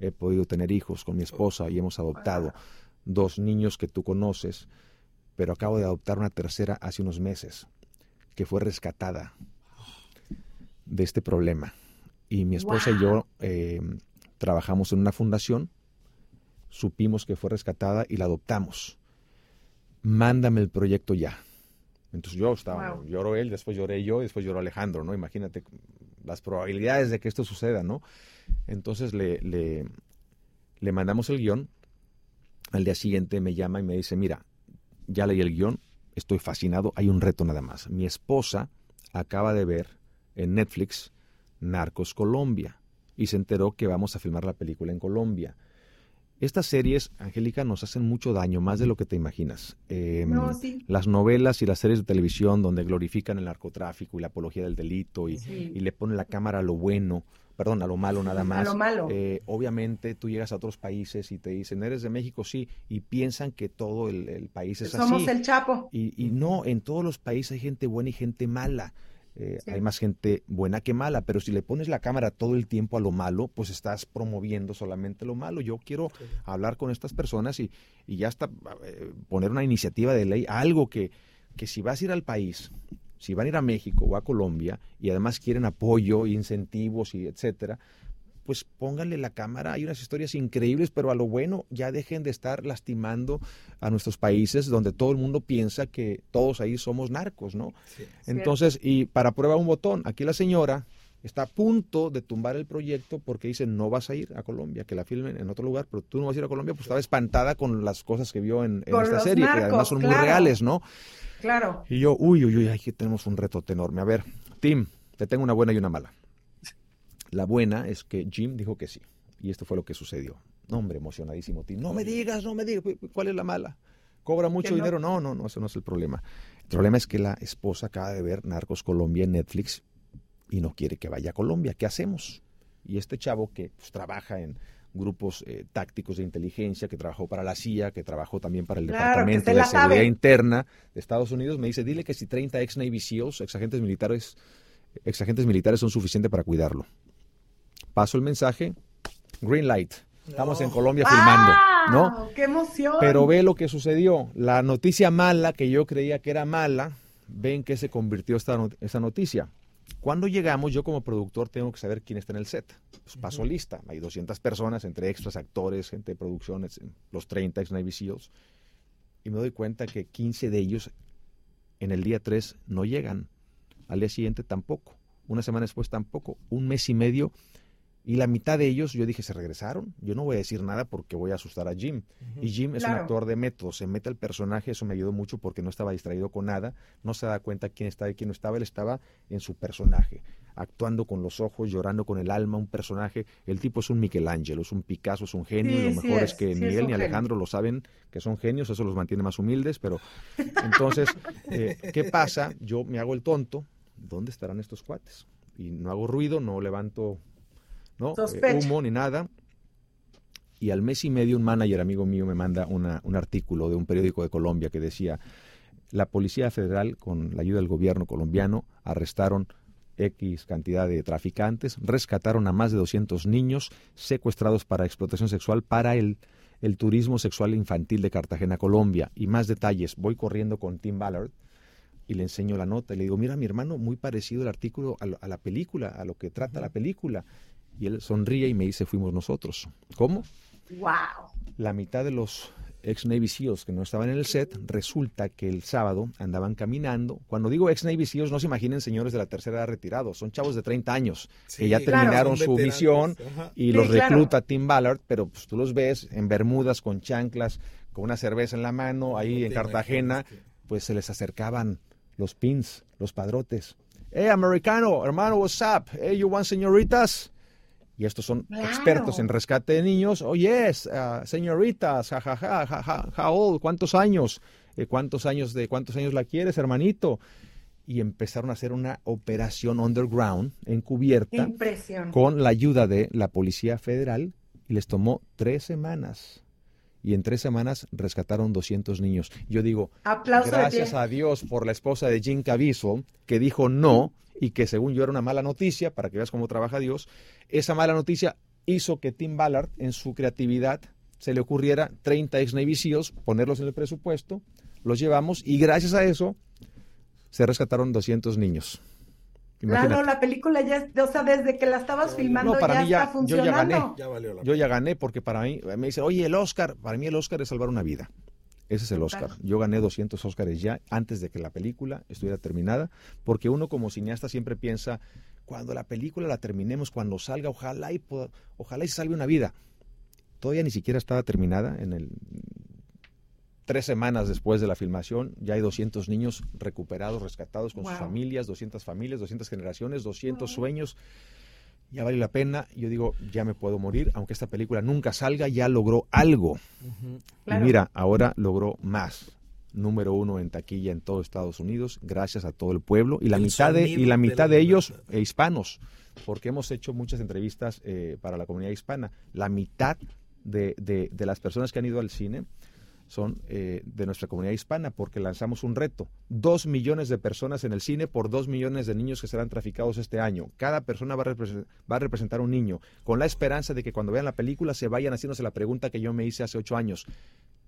he podido tener hijos con mi esposa y hemos adoptado dos niños que tú conoces, pero acabo de adoptar una tercera hace unos meses, que fue rescatada de este problema. Y mi esposa y yo eh, trabajamos en una fundación, supimos que fue rescatada y la adoptamos. Mándame el proyecto ya. Entonces yo estaba, lloró él, después lloré yo, después lloró Alejandro, ¿no? Imagínate las probabilidades de que esto suceda, ¿no? Entonces le, le, le mandamos el guion, al día siguiente me llama y me dice, mira, ya leí el guion, estoy fascinado, hay un reto nada más. Mi esposa acaba de ver en Netflix Narcos Colombia y se enteró que vamos a filmar la película en Colombia. Estas series, Angélica, nos hacen mucho daño, más de lo que te imaginas. Em, las novelas y las series de televisión donde glorifican el narcotráfico y la apología del delito y, le ponen la cámara a lo bueno, perdón, a lo malo nada más. A lo malo. Eh, obviamente tú llegas a otros países y te dicen, eres de México, sí, y piensan que todo el, país es así. Somos el Chapo. Y, y no, en todos los países hay gente buena y gente mala. Eh, hay más gente buena que mala, pero si le pones la cámara todo el tiempo a lo malo, pues estás promoviendo solamente lo malo. Yo quiero hablar con estas personas y, y ya hasta eh, poner una iniciativa de ley, algo que, que si vas a ir al país, si van a ir a México o a Colombia y además quieren apoyo, incentivos y etcétera, pues pónganle la cámara. Hay unas historias increíbles, pero a lo bueno ya dejen de estar lastimando a nuestros países donde todo el mundo piensa que todos ahí somos narcos, ¿no? Entonces, y para prueba un botón, aquí la señora está a punto de tumbar el proyecto porque dice no vas a ir a Colombia, que la filmen en otro lugar, pero tú no vas a ir a Colombia, pues estaba espantada con las cosas que vio en, esta serie, que además son muy reales, ¿no? Claro. Y yo, uy, uy, uy, aquí tenemos un reto enorme. A ver, Tim, te tengo una buena y una mala. La buena es que Jim dijo que sí. Y esto fue lo que sucedió. No, hombre, emocionadísimo. Tim. No me digas, no me digas. ¿Cuál es la mala? ¿Cobra mucho dinero? No, no, no, eso no es el problema. El problema es que la esposa acaba de ver Narcos Colombia en Netflix y no quiere que vaya a Colombia. ¿Qué hacemos? Y este chavo que pues, trabaja en grupos eh, tácticos de inteligencia, que trabajó para la CIA, que trabajó también para el Departamento de Seguridad Interna de Estados Unidos, me dice, dile que si 30 ex Navy SEALs, ex agentes militares, ex agentes militares son suficientes para cuidarlo. Paso el mensaje, green light. Estamos en Colombia filmando, ¿no? ¡Qué emoción! Pero ve lo que sucedió. La noticia mala, que yo creía que era mala, ven que se convirtió esta, esta noticia. Cuando llegamos, yo como productor tengo que saber quién está en el set. Pues paso lista. Hay 200 personas, entre extras, actores, gente de producción, los 30 ex Navy SEALs. Y me doy cuenta que 15 de ellos en el día 3 no llegan. Al día siguiente tampoco. Una semana después tampoco. Un mes y medio y la mitad de ellos, yo dije, se regresaron. Yo no voy a decir nada porque voy a asustar a Jim. Y Jim es un actor de método, se mete al personaje, eso me ayudó mucho porque no estaba distraído con nada, no se da cuenta quién estaba y quién no estaba, él estaba en su personaje, actuando con los ojos, llorando con el alma, un personaje. El tipo es un Michelangelo, es un Picasso, es un genio, y lo mejor es, que ni él ni Alejandro lo saben que son genios, eso los mantiene más humildes, pero entonces, eh, ¿qué pasa? Yo me hago el tonto, ¿dónde estarán estos cuates? Y no hago ruido, no levanto ¿no? Eh, humo ni nada. Y al mes y medio un manager amigo mío me manda un artículo de un periódico de Colombia que decía, la Policía Federal, con la ayuda del gobierno colombiano, arrestaron X cantidad de traficantes, rescataron a más de 200 niños secuestrados para explotación sexual para el, el turismo sexual infantil de Cartagena, Colombia. Y más detalles, voy corriendo con Tim Ballard y le enseño la nota y le digo, mira mi hermano, muy parecido el artículo a, a la película, a lo que trata la película Y él sonríe y me dice, fuimos nosotros. ¿Cómo? ¡Wow! La mitad de los ex Navy SEALs que no estaban en el set, resulta que el sábado andaban caminando. Cuando digo ex Navy SEALs, no se imaginen señores de la tercera edad retirados, son chavos de 30 años que ya terminaron su misión y los recluta Tim Ballard, pero pues tú los ves en Bermudas con chanclas, con una cerveza en la mano, ahí en Cartagena, pues se les acercaban los pins, los padrotes. Hey, americano, hermano, what's up? Hey, you want señoritas? Y estos son expertos en rescate de niños. Oh, yes, uh, señoritas, jajaja, ja, ja, ja, old, ¿cuántos años? Eh, ¿Cuántos años de cuántos años la quieres, hermanito? Y empezaron a hacer una operación underground, encubierta, con la ayuda de la Policía Federal, y les tomó tres semanas. Y en tres semanas rescataron 200 niños. Yo digo, gracias a Dios por la esposa de Jim Caviezel, que dijo no, y que según yo era una mala noticia, para que veas cómo trabaja Dios, esa mala noticia hizo que Tim Ballard, en su creatividad, se le ocurriera 30 ex Navy SEALs, ponerlos en el presupuesto, los llevamos y gracias a eso se rescataron 200 niños. Claro, la película ya, o sea, desde que la estabas filmando ya, está funcionando. Yo ya gané, yo ya gané porque para mí, me dice, oye, el Oscar, para mí el Oscar es salvar una vida. Ese es el Oscar. Yo gané 200 Oscars ya antes de que la película estuviera terminada, porque uno como cineasta siempre piensa, cuando la película la terminemos, cuando salga, ojalá y, ojalá y salve una vida. Todavía ni siquiera estaba terminada. En el tres semanas después de la filmación ya hay 200 niños recuperados, rescatados con sus familias, 200 familias, 200 generaciones, 200 sueños ya vale la pena. Yo digo, ya me puedo morir, aunque esta película nunca salga, ya logró algo. Y mira, ahora logró más. Número uno en taquilla en todo Estados Unidos, gracias a todo el pueblo y la mitad de y la mitad de, ellos eh, hispanos, porque hemos hecho muchas entrevistas eh, para la comunidad hispana. La mitad de, de las personas que han ido al cine son eh, de nuestra comunidad hispana, porque lanzamos un reto. Dos millones de personas en el cine por dos millones de niños que serán traficados este año. Cada persona va a, va a representar un niño, con la esperanza de que cuando vean la película se vayan haciéndose la pregunta que yo me hice hace ocho años.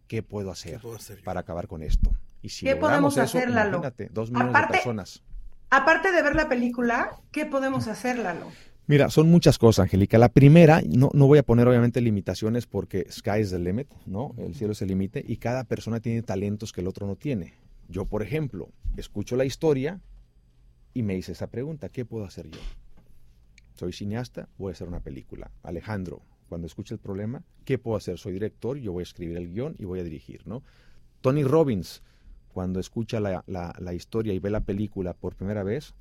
¿Qué puedo hacer, para acabar con esto? Y si ¿Qué podemos hacer, Lalo? Imagínate, dos millones de personas. Aparte de ver la película, ¿qué podemos hacer, Lalo? Mira, son muchas cosas, Angélica. La primera, no, no voy a poner obviamente limitaciones porque sky is the limit, ¿no? El cielo es el límite y cada persona tiene talentos que el otro no tiene. Yo, por ejemplo, escucho la historia y me hice esa pregunta, ¿qué puedo hacer yo? Soy cineasta, voy a hacer una película. Alejandro, cuando escuche el problema, ¿qué puedo hacer? Soy director, yo voy a escribir el guion y voy a dirigir, ¿no? Tony Robbins, cuando escucha la, la, la historia y ve la película por primera vez,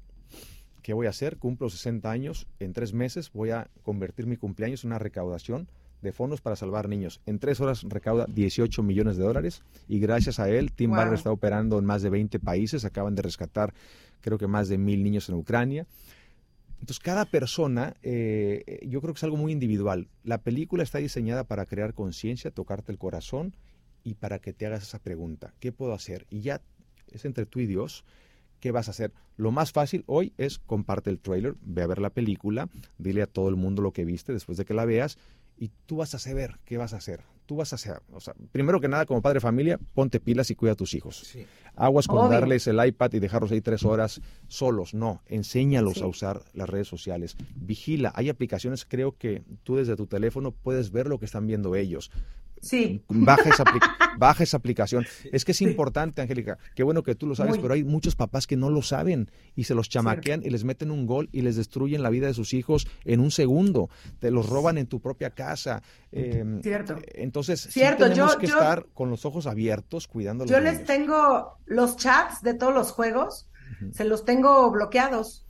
¿Qué voy a hacer? Cumplo 60 años, en tres meses voy a convertir mi cumpleaños en una recaudación de fondos para salvar niños. En tres horas recauda 18 millones de dólares y gracias a él, Tim wow. está operando en más de 20 países, acaban de rescatar creo que más de mil niños en Ucrania. Entonces, cada persona, eh, yo creo que es algo muy individual. La película está diseñada para crear conciencia, tocarte el corazón y para que te hagas esa pregunta, ¿qué puedo hacer? Y ya es entre tú y Dios ¿qué vas a hacer? Lo más fácil hoy es comparte el trailer, ve a ver la película, dile a todo el mundo lo que viste después de que la veas y tú vas a saber qué vas a hacer. Tú vas a hacer, o sea, primero que nada, como padre de familia, ponte pilas y cuida a tus hijos. Aguas con darles el iPad y dejarlos ahí tres horas solos. No, enséñalos a usar las redes sociales. Vigila, hay aplicaciones, creo que tú desde tu teléfono puedes ver lo que están viendo ellos. Sí. Baja esa, baja esa aplicación. Es que es importante, Angélica. Qué bueno que tú lo sabes, pero hay muchos papás que no lo saben y se los chamaquean y les meten un gol y les destruyen la vida de sus hijos en un segundo. Te los roban en tu propia casa. Em, Cierto. Entonces, Cierto. tenemos que estar con los ojos abiertos cuidando Yo les tengo los chats de todos los juegos, se los tengo bloqueados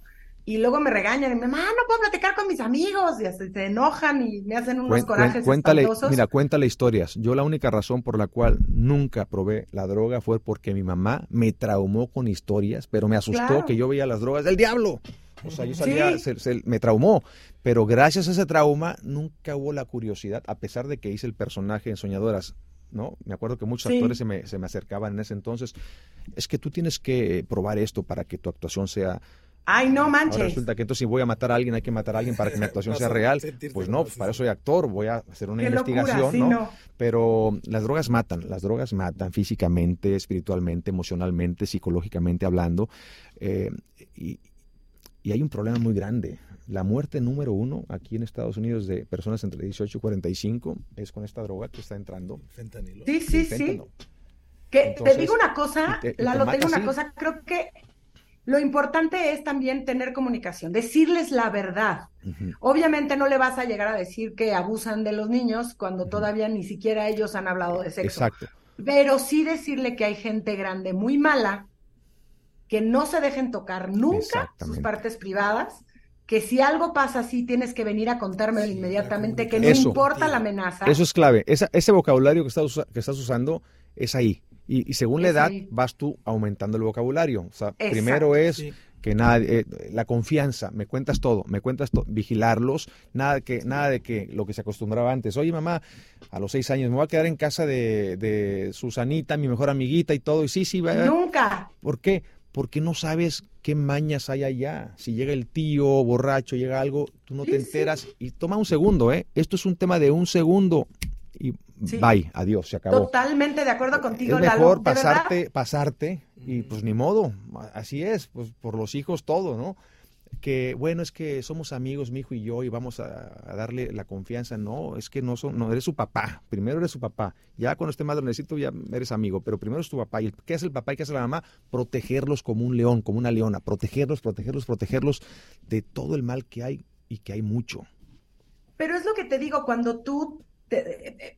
y luego me regañan y me mamá, no puedo platicar con mis amigos y se enojan y me hacen unos corajes cuéntale, Mira, cuéntale historias. Yo la única razón por la cual nunca probé la droga fue porque mi mamá me traumó con historias, pero me asustó que yo veía las drogas del diablo. O sea, yo salía, me traumó, pero gracias a ese trauma nunca hubo la curiosidad, a pesar de que hice el personaje en Soñadoras, ¿no? Me acuerdo que muchos actores se me, se me acercaban en ese entonces. Es que tú tienes que probar esto para que tu actuación sea Ay, no manches. Ahora resulta que entonces si voy a matar a alguien, hay que matar a alguien para que mi actuación sea real. Pues no, pues para eso soy actor, voy a hacer una investigación, ¿no? Pero las drogas matan, las drogas matan físicamente, espiritualmente, emocionalmente, psicológicamente hablando. Eh, y, hay un problema muy grande. la muerte número uno aquí en Estados Unidos de personas entre 18 y 45 es con esta droga que está entrando. Fentanilo. Sí, sí, sí. Que te digo una cosa, la lo tengo una cosa, creo que lo importante es también tener comunicación, decirles la verdad. Obviamente no le vas a llegar a decir que abusan de los niños cuando todavía ni siquiera ellos han hablado de sexo. Exacto. Pero sí decirle que hay gente grande muy mala, que no se dejen tocar nunca sus partes privadas, que si algo pasa así tienes que venir a contármelo inmediatamente, que no importa la amenaza. Eso es clave. ese vocabulario que estás, que estás usando es ahí. Y, según la edad vas tú aumentando el vocabulario. O sea, primero es que nada, eh, la confianza, me cuentas todo, me cuentas todo, vigilarlos, nada que, nada de que lo que se acostumbraba antes. Oye mamá, a los seis años me voy a quedar en casa de, de Susanita, mi mejor amiguita y todo. Y sí, sí, va. Nunca. ¿Por qué? Porque no sabes qué mañas hay allá. Si llega el tío borracho, llega algo, tú no te enteras. Y toma un segundo, ¿eh? Esto es un tema de un segundo y bye, adiós, se acabó. Totalmente de acuerdo contigo, Es mejor pasarte, pasarte y pues ni modo, así es, pues por los hijos todo, ¿no? Que bueno, es que somos amigos, mi hijo y yo, y vamos a, darle la confianza. No, es que no son, no, eres su papá. Primero eres su papá. Ya cuando esté más necesito ya eres amigo, pero primero es tu papá. ¿Y qué hace el papá y qué hace la mamá? Protegerlos como un león, como una leona. Protegerlos, protegerlos, protegerlos de todo el mal que hay y que hay mucho. Pero es lo que te digo, cuando tú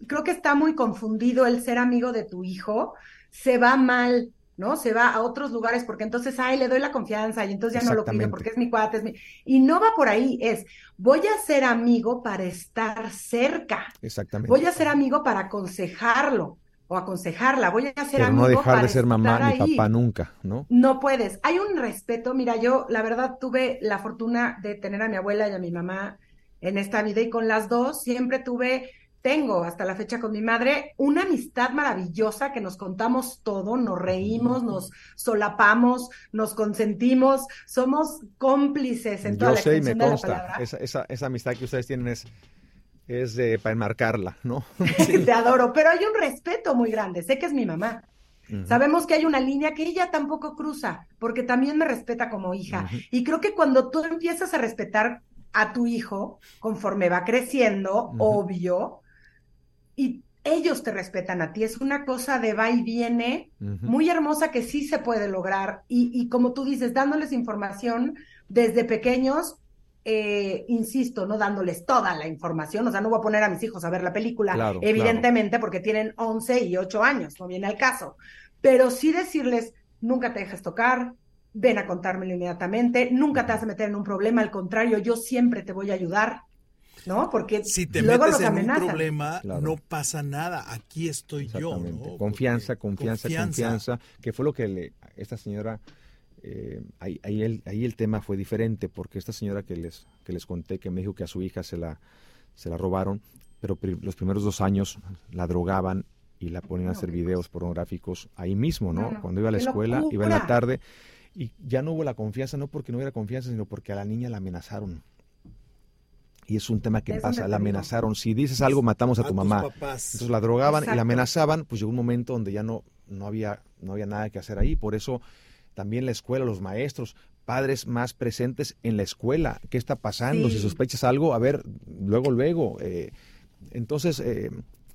creo que está muy confundido el ser amigo de tu hijo, se va mal, ¿no? Se va a otros lugares porque entonces, ay, le doy la confianza y entonces ya no lo pido porque es mi cuate, es mi... Y no va por ahí, es, voy a ser amigo para estar cerca. Exactamente. Voy a ser amigo para aconsejarlo o aconsejarla, voy a ser Pero amigo no dejar de ser mamá ni papá nunca, ¿no? No puedes. Hay un respeto, mira, yo la verdad tuve la fortuna de tener a mi abuela y a mi mamá en esta vida y con las dos siempre tuve tengo hasta la fecha con mi madre una amistad maravillosa que nos contamos todo, nos reímos, nos solapamos, nos consentimos, somos cómplices en toda Yo la sé y me consta, esa, esa, amistad que ustedes tienen es, es de, para enmarcarla, ¿no? Te adoro, pero hay un respeto muy grande, sé que es mi mamá. Sabemos que hay una línea que ella tampoco cruza, porque también me respeta como hija. Y creo que cuando tú empiezas a respetar a tu hijo, conforme va creciendo, obvio, y ellos te respetan a ti. Es una cosa de va y viene muy hermosa que sí se puede lograr. Y, como tú dices, dándoles información desde pequeños, eh, insisto, no dándoles toda la información. O sea, no voy a poner a mis hijos a ver la película, evidentemente, porque tienen 11 y 8 años, no viene al caso. Pero sí decirles, nunca te dejes tocar, ven a contármelo inmediatamente, nunca te vas a meter en un problema, al contrario, yo siempre te voy a ayudar. ¿No? Porque si te metes en un problema, no pasa nada. Aquí estoy yo. Confianza, confianza, confianza, Que fue lo que le, esta señora, eh, ahí, ahí, el, ahí el tema fue diferente, porque esta señora que les, que les conté, que me dijo que a su hija se la, se la robaron, pero los primeros dos años la drogaban y la ponían a hacer videos pornográficos ahí mismo, ¿no? Cuando iba a la escuela, iba en la tarde. Y ya no hubo la confianza, no porque no hubiera confianza, sino porque a la niña la amenazaron y es un tema que pasa, la amenazaron. Si dices algo, matamos a tu mamá. Entonces la drogaban y la amenazaban, pues llegó un momento donde ya no, no, había, no había nada que hacer ahí. Por eso también la escuela, los maestros, padres más presentes en la escuela. ¿Qué está pasando? Si sospechas algo, a ver, luego, luego. Eh, entonces, eh,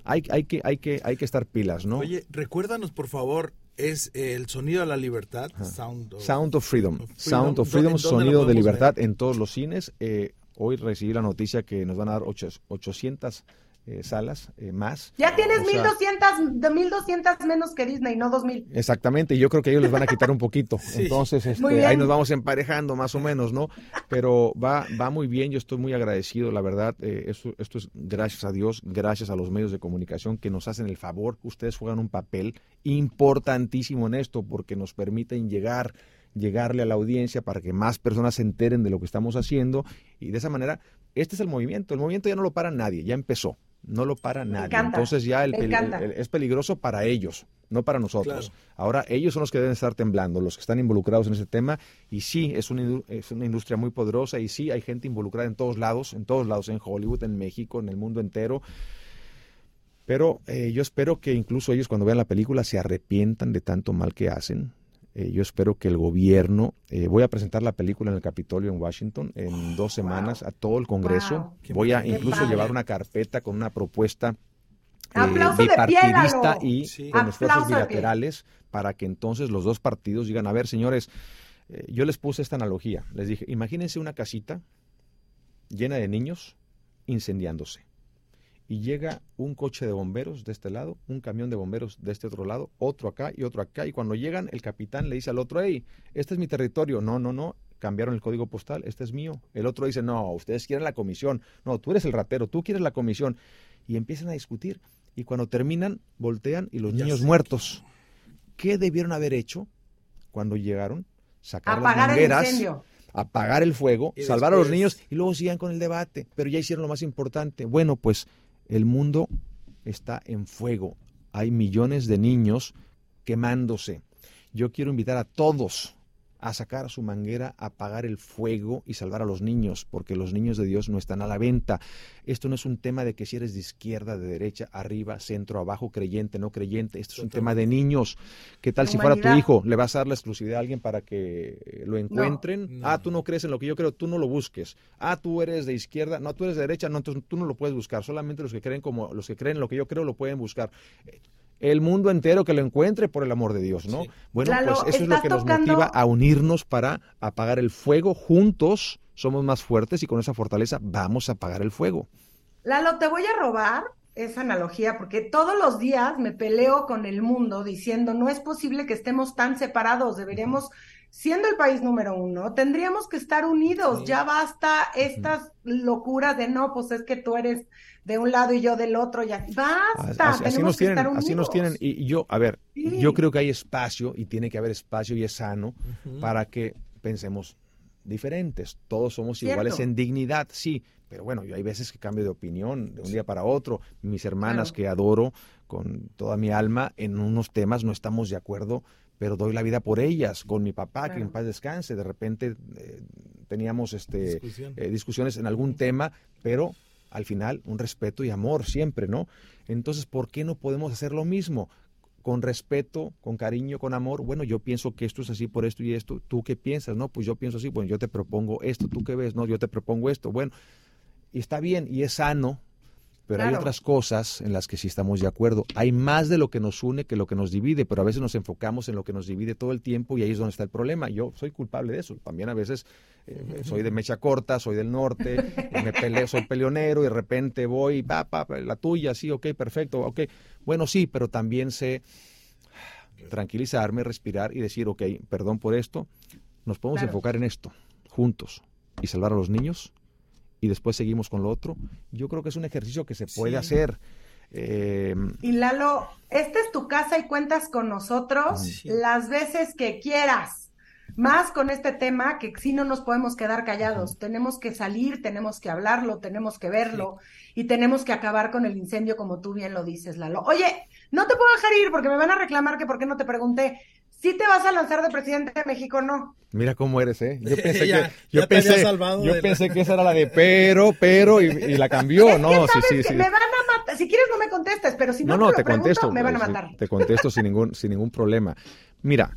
hay, hay, que, hay, que, hay que estar pilas, ¿no? Oye, recuérdanos, por favor, es el sonido de la libertad, Sound of, Freedom. Sound of Freedom, sonido de libertad en todos los cines. Eh, Hoy recibí la noticia que nos van a dar 800 eh, salas eh, más. Ya tienes 1200, 1200 menos que Disney, no 2000. Exactamente, y yo creo que ellos les van a quitar un poquito. Entonces, este, ahí nos vamos emparejando más o menos, ¿no? Pero va, va muy bien, yo estoy muy agradecido, la verdad. Eh, esto, esto es gracias a Dios, gracias a los medios de comunicación que nos hacen el favor. Ustedes juegan un papel importantísimo en esto porque nos permiten llegar llegarle a la audiencia para que más personas se enteren de lo que estamos haciendo. Y de esa manera, este es el movimiento, el movimiento ya no lo para nadie, ya empezó, no lo para nadie, entonces ya el, es peligroso para ellos, no para nosotros. Ahora ellos son los que deben estar temblando, los que están involucrados en ese tema. Y sí, es una, es una industria muy poderosa y sí, hay gente involucrada en todos lados, en todos lados, en Hollywood, en México, en el mundo entero. Pero eh, yo espero que incluso ellos cuando vean la película se arrepientan de tanto mal que hacen, Eh, yo espero que el gobierno, eh, voy a presentar la película en el Capitolio en Washington en dos semanas a todo el Congreso. Voy a incluso llevar una carpeta con una propuesta bipartidista y con esfuerzos bilaterales para que entonces los dos partidos digan, a ver, señores, yo les puse esta analogía. Les dije, imagínense una casita llena de niños incendiándose y llega un coche de bomberos de este lado, un camión de bomberos de este otro lado, otro acá y otro acá. Y cuando llegan, el capitán le dice al otro, hey, este es mi territorio. No, no, no, cambiaron el código postal, este es mío. El otro dice, no, ustedes quieren la comisión. No, tú eres el ratero, tú quieres la comisión. Y empiezan a discutir. Y cuando terminan, voltean y los niños muertos. ¿Qué debieron haber hecho cuando llegaron? Sacar las mangueras, apagar el fuego, salvar a los niños y luego sigan con el debate. Pero ya hicieron lo más importante. Bueno, pues el mundo está en fuego. Hay millones de niños quemándose. Yo quiero invitar a todos a sacar su manguera, a apagar el fuego y salvar a los niños, porque los niños de Dios no están a la venta. Esto no es un tema de que si eres de izquierda, de derecha, arriba, centro, abajo, creyente, no creyente. Esto es un tema de niños. ¿Qué tal si fuera tu hijo? ¿Le vas a dar la exclusividad a alguien para que lo encuentren? Ah, tú no crees en lo que yo creo, tú no lo busques. Ah, tú eres de izquierda, no, tú eres de derecha, no, entonces tú no lo puedes buscar. Solamente los que creen como los que creen en lo que yo creo lo pueden buscar el mundo entero que lo encuentre por el amor de Dios, ¿no? Bueno, pues eso es lo que nos motiva a unirnos para apagar el fuego juntos. Somos más fuertes y con esa fortaleza vamos a apagar el fuego. Lalo, te voy a robar esa analogía porque todos los días me peleo con el mundo diciendo no es posible que estemos tan separados, deberíamos, siendo el país número uno, tendríamos que estar unidos, ya basta estas locuras de no, pues es que tú eres de un lado y yo del otro, ya basta, así, nos tienen, así nos tienen, y, yo, a ver, yo creo que hay espacio y tiene que haber espacio y es sano para que pensemos diferentes, todos somos iguales en dignidad, sí, pero bueno, yo hay veces que cambio de opinión de un día para otro, mis hermanas que adoro con toda mi alma, en unos temas no estamos de acuerdo, pero doy la vida por ellas, con mi papá, que en paz descanse, de repente eh, teníamos este, eh, discusiones en algún tema, pero al final un respeto y amor siempre, ¿no? Entonces, ¿por qué no podemos hacer lo mismo? Con respeto, con cariño, con amor. Bueno, yo pienso que esto es así por esto y esto. ¿Tú qué piensas? No, pues yo pienso así. Bueno, yo te propongo esto. ¿Tú qué ves? No, yo te propongo esto. Bueno, y está bien y es sano pero hay otras cosas en las que sí estamos de acuerdo. Hay más de lo que nos une que lo que nos divide, pero a veces nos enfocamos en lo que nos divide todo el tiempo y ahí es donde está el problema. Yo soy culpable de eso. También a veces eh, soy de mecha corta, soy del norte, me peleo, soy peleonero y de repente voy, pa, pa, la tuya, sí, ok, perfecto, ok. Bueno, sí, pero también sé tranquilizarme, respirar y decir, ok, perdón por esto, nos podemos enfocar en esto, juntos, y salvar a los niños y después seguimos con lo otro. Yo creo que es un ejercicio que se puede hacer. Eh, y Lalo, esta es tu casa y cuentas con nosotros las veces que quieras. Más con este tema que si no nos podemos quedar callados. Tenemos que salir, tenemos que hablarlo, tenemos que verlo y tenemos que acabar con el incendio como tú bien lo dices, Lalo. Oye, no te puedo dejar ir porque me van a reclamar que por qué no te pregunté. ¿Sí te vas a lanzar de presidente de México o no? Mira cómo eres, ¿eh? Yo pensé que, yo pensé, yo pensé que esa era la de pero, pero, y, la cambió, ¿no? sí, sí, sí. Me van a matar. Si quieres no me contestes, pero si no, no, te, contesto, me van a matar. Te contesto sin ningún, sin ningún problema. Mira,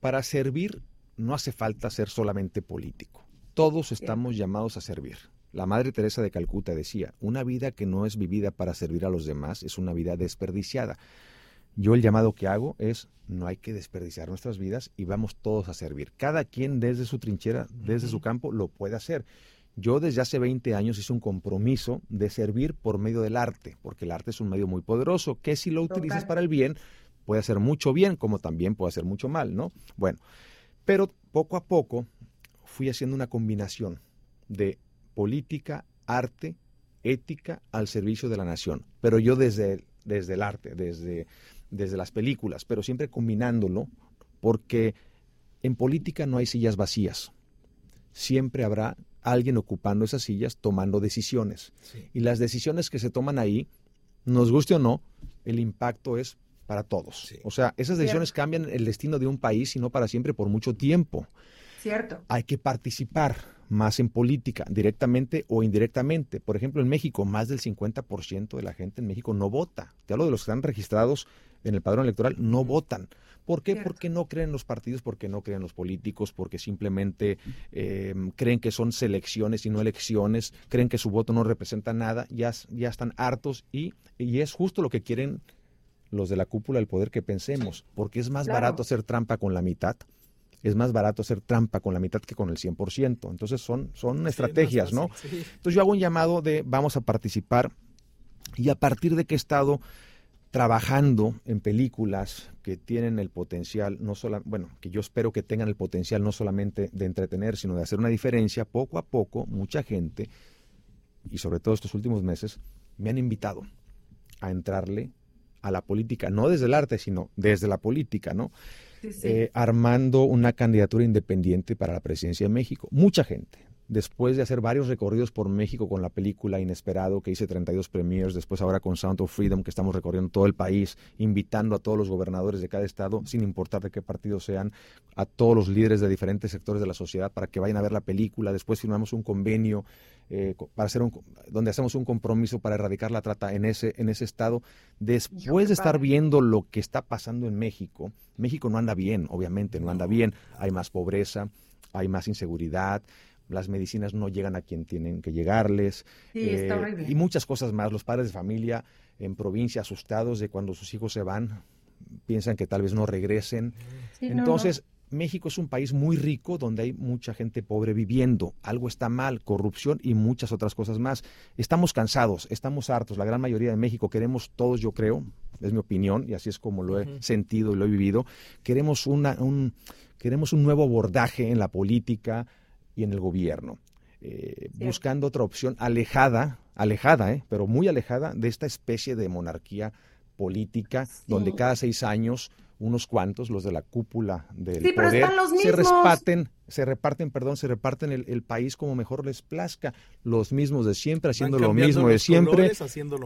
para servir no hace falta ser solamente político. Todos estamos llamados a servir. La Madre Teresa de Calcuta decía, una vida que no es vivida para servir a los demás es una vida desperdiciada. Yo el llamado que hago es, no hay que desperdiciar nuestras vidas y vamos todos a servir. Cada quien desde su trinchera, desde su campo, lo puede hacer. Yo desde hace 20 años hice un compromiso de servir por medio del arte, porque el arte es un medio muy poderoso, que si lo utilizas para el bien, puede hacer mucho bien, como también puede hacer mucho mal, ¿no? Bueno, pero poco a poco fui haciendo una combinación de política, arte, ética al servicio de la nación, pero yo desde, desde el arte, desde desde las películas, pero siempre combinándolo, porque en política no hay sillas vacías. Siempre habrá alguien ocupando esas sillas tomando decisiones. Y las decisiones que se toman ahí, nos guste o no, el impacto es para todos. O sea, esas decisiones cambian el destino de un país y no para siempre por mucho tiempo. Cierto. Hay que participar más en política, directamente o indirectamente. Por ejemplo, en México, más del 50% de la gente en México no vota. Te hablo de los que están registrados en el padrón electoral, no votan. ¿Por qué? Porque no creen los partidos, porque no creen los políticos, porque simplemente eh, creen que son selecciones y no elecciones, creen que su voto no representa nada, ya, ya están hartos y, y es justo lo que quieren los de la cúpula del poder que pensemos, porque es más barato hacer trampa con la mitad es más barato hacer trampa con la mitad que con el 100%. Entonces son, son estrategias, ¿no? Entonces yo hago un llamado de vamos a participar y a partir de he estado trabajando en películas que tienen el potencial, no solo, bueno, que yo espero que tengan el potencial no solamente de entretener, sino de hacer una diferencia, poco a poco mucha gente, y sobre todo estos últimos meses, me han invitado a entrarle a la política, no desde el arte, sino desde la política, ¿no? Eh, armando una candidatura independiente para la presidencia de México. Mucha gente, después de hacer varios recorridos por México con la película Inesperado, que hice 32 premiers, después ahora con Sound of Freedom, que estamos recorriendo todo el país, invitando a todos los gobernadores de cada estado, sin importar de qué partido sean, a todos los líderes de diferentes sectores de la sociedad para que vayan a ver la película. Después firmamos un convenio eh, para hacer un, donde hacemos un compromiso para erradicar la trata en ese, en ese estado. Después de estar viendo lo que está pasando en México, México no anda bien, obviamente, no anda bien. Hay más pobreza, hay más inseguridad, las medicinas no llegan a quien tienen que llegarles. Eh, y muchas cosas más. Los padres de familia en provincia asustados de cuando sus hijos se van, piensan que tal vez no regresen. Entonces, México es un país muy rico donde hay mucha gente pobre viviendo. Algo está mal, corrupción y muchas otras cosas más. Estamos cansados, estamos hartos. La gran mayoría de México queremos todos, yo creo, es mi opinión y así es como lo he sentido y lo he vivido. Queremos una, un, queremos un nuevo abordaje en la política y en el gobierno. Eh, buscando otra opción alejada, alejada, eh, pero muy alejada de esta especie de monarquía política donde cada seis años unos cuantos, los de la cúpula del poder, se reparten, se reparten, perdón, se reparten el, país como mejor les plazca, los mismos de siempre, haciendo lo mismo de siempre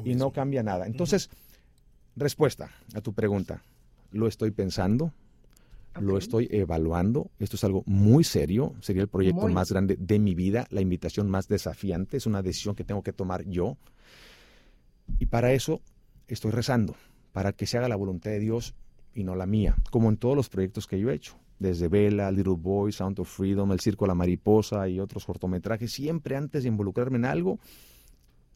y no cambia nada. Entonces, respuesta a tu pregunta, lo estoy pensando, lo estoy evaluando, esto es algo muy serio, sería el proyecto más grande de mi vida, la invitación más desafiante, es una decisión que tengo que tomar yo. Y para eso estoy rezando, para que se haga la voluntad de Dios y no la mía, como en todos los proyectos que yo he hecho, desde Vela, Little Boy, Sound of Freedom, El Circo La Mariposa y otros cortometrajes, siempre antes de involucrarme en algo,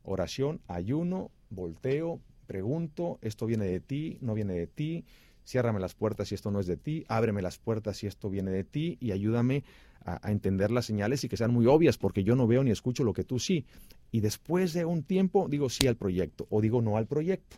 oración, ayuno, volteo, pregunto, esto viene de ti, no viene de ti, ciérrame las puertas si esto no es de ti, ábreme las puertas si esto viene de ti y ayúdame a, entender las señales y que sean muy obvias, porque yo no veo ni escucho lo que tú sí. Y después de un tiempo digo sí al proyecto o digo no al proyecto.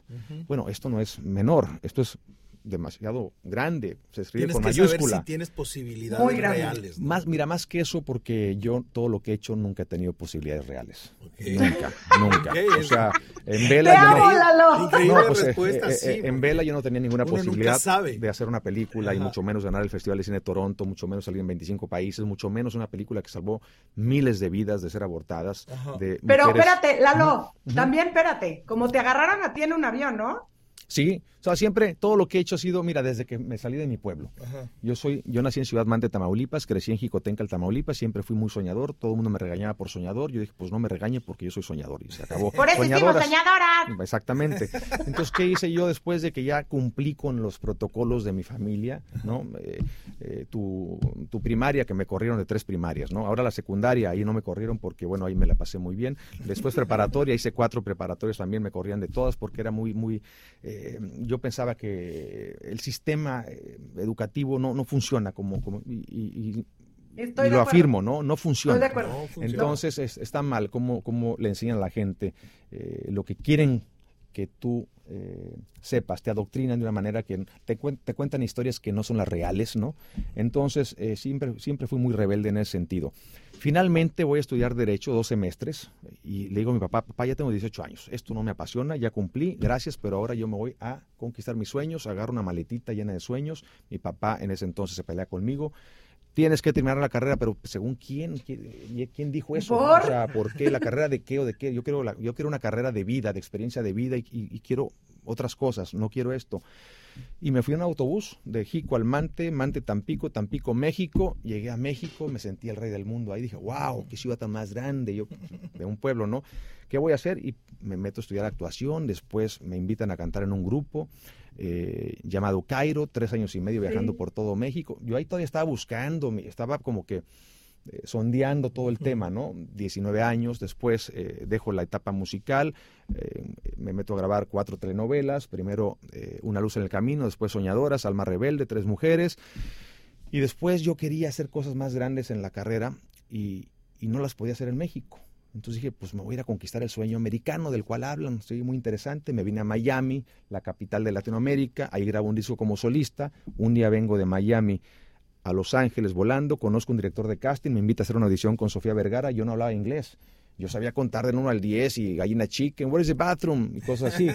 Bueno, esto no es menor, esto es demasiado grande, se escribe tienes con que mayúscula. Saber si tienes posibilidades reales. Más, mira, más que eso, porque yo todo lo que he hecho nunca he tenido posibilidades reales. Nunca, nunca. O sea, en Vela yo no, pues, eh, eh, eh, en Vela yo no tenía ninguna posibilidad de hacer una película y mucho menos ganar el Festival de Cine de Toronto, mucho menos salir en 25 países, mucho menos una película que salvó miles de vidas de ser abortadas. Pero espérate, Lalo, también espérate, como te agarraron a ti en un avión, ¿no? Sí, o sea, siempre todo lo que he hecho ha sido, mira, desde que me salí de mi pueblo. Yo soy, yo nací en Ciudad Mante, Tamaulipas, crecí en Jicotenca, el Tamaulipas, siempre fui muy soñador, todo el mundo me regañaba por soñador, yo dije, pues no me regañe porque yo soy soñador y se acabó. Por eso hicimos soñadoras. Exactamente. Entonces, ¿qué hice yo después de que ya cumplí con los protocolos de mi familia, no? Eh, eh, tu, tu, primaria, que me corrieron de tres primarias, ¿no? Ahora la secundaria, ahí no me corrieron porque, bueno, ahí me la pasé muy bien. Después preparatoria, hice cuatro preparatorios también, me corrían de todas porque era muy, muy... Eh, yo pensaba que el sistema eh, educativo no, no funciona como, como y, lo afirmo, ¿no? No funciona. Entonces está mal cómo, cómo, le enseñan a la gente eh, lo que quieren que tú eh, sepas, te adoctrinan de una manera que te, cuentan historias que no son las reales, ¿no? Entonces siempre, siempre fui muy rebelde en ese sentido. Finalmente voy a estudiar Derecho dos semestres y le digo a mi papá, papá, ya tengo 18 años, esto no me apasiona, ya cumplí, gracias, pero ahora yo me voy a conquistar mis sueños, agarro una maletita llena de sueños, mi papá en ese entonces se pelea conmigo, tienes que terminar la carrera, pero según quién, quién, dijo eso, ¿Por? o sea, ¿por qué la carrera de qué o de qué? Yo quiero, yo quiero una carrera de vida, de experiencia de vida y, quiero otras cosas, no quiero esto. Y me fui en un autobús de Jico al Mante, Mante Tampico, Tampico México. Llegué a México, me sentí el rey del mundo. Ahí dije, wow, qué ciudad tan más grande, yo de un pueblo, ¿no? ¿Qué voy a hacer? Y me meto a estudiar actuación, después me invitan a cantar en un grupo eh, llamado Cairo, tres años y medio viajando por todo México. Yo ahí todavía estaba buscando, estaba como que eh, sondeando todo el tema, ¿no? 19 años, después eh, dejo la etapa musical, me meto a grabar cuatro telenovelas, primero Una luz en el camino, después Soñadoras, Alma Rebelde, Tres Mujeres, y después yo quería hacer cosas más grandes en la carrera y no las podía hacer en México. Entonces dije, pues me voy a ir a conquistar el sueño americano del cual hablan, estoy muy interesante. Me vine a Miami, la capital de Latinoamérica, ahí grabo un disco como solista. Un día vengo de Miami a Los Ángeles volando, conozco un director de casting, me invita a hacer una audición con Sofía Vergara, yo no hablaba inglés. Yo sabía contar de 1 al 10 y gallina chicken, where is the bathroom? y cosas así.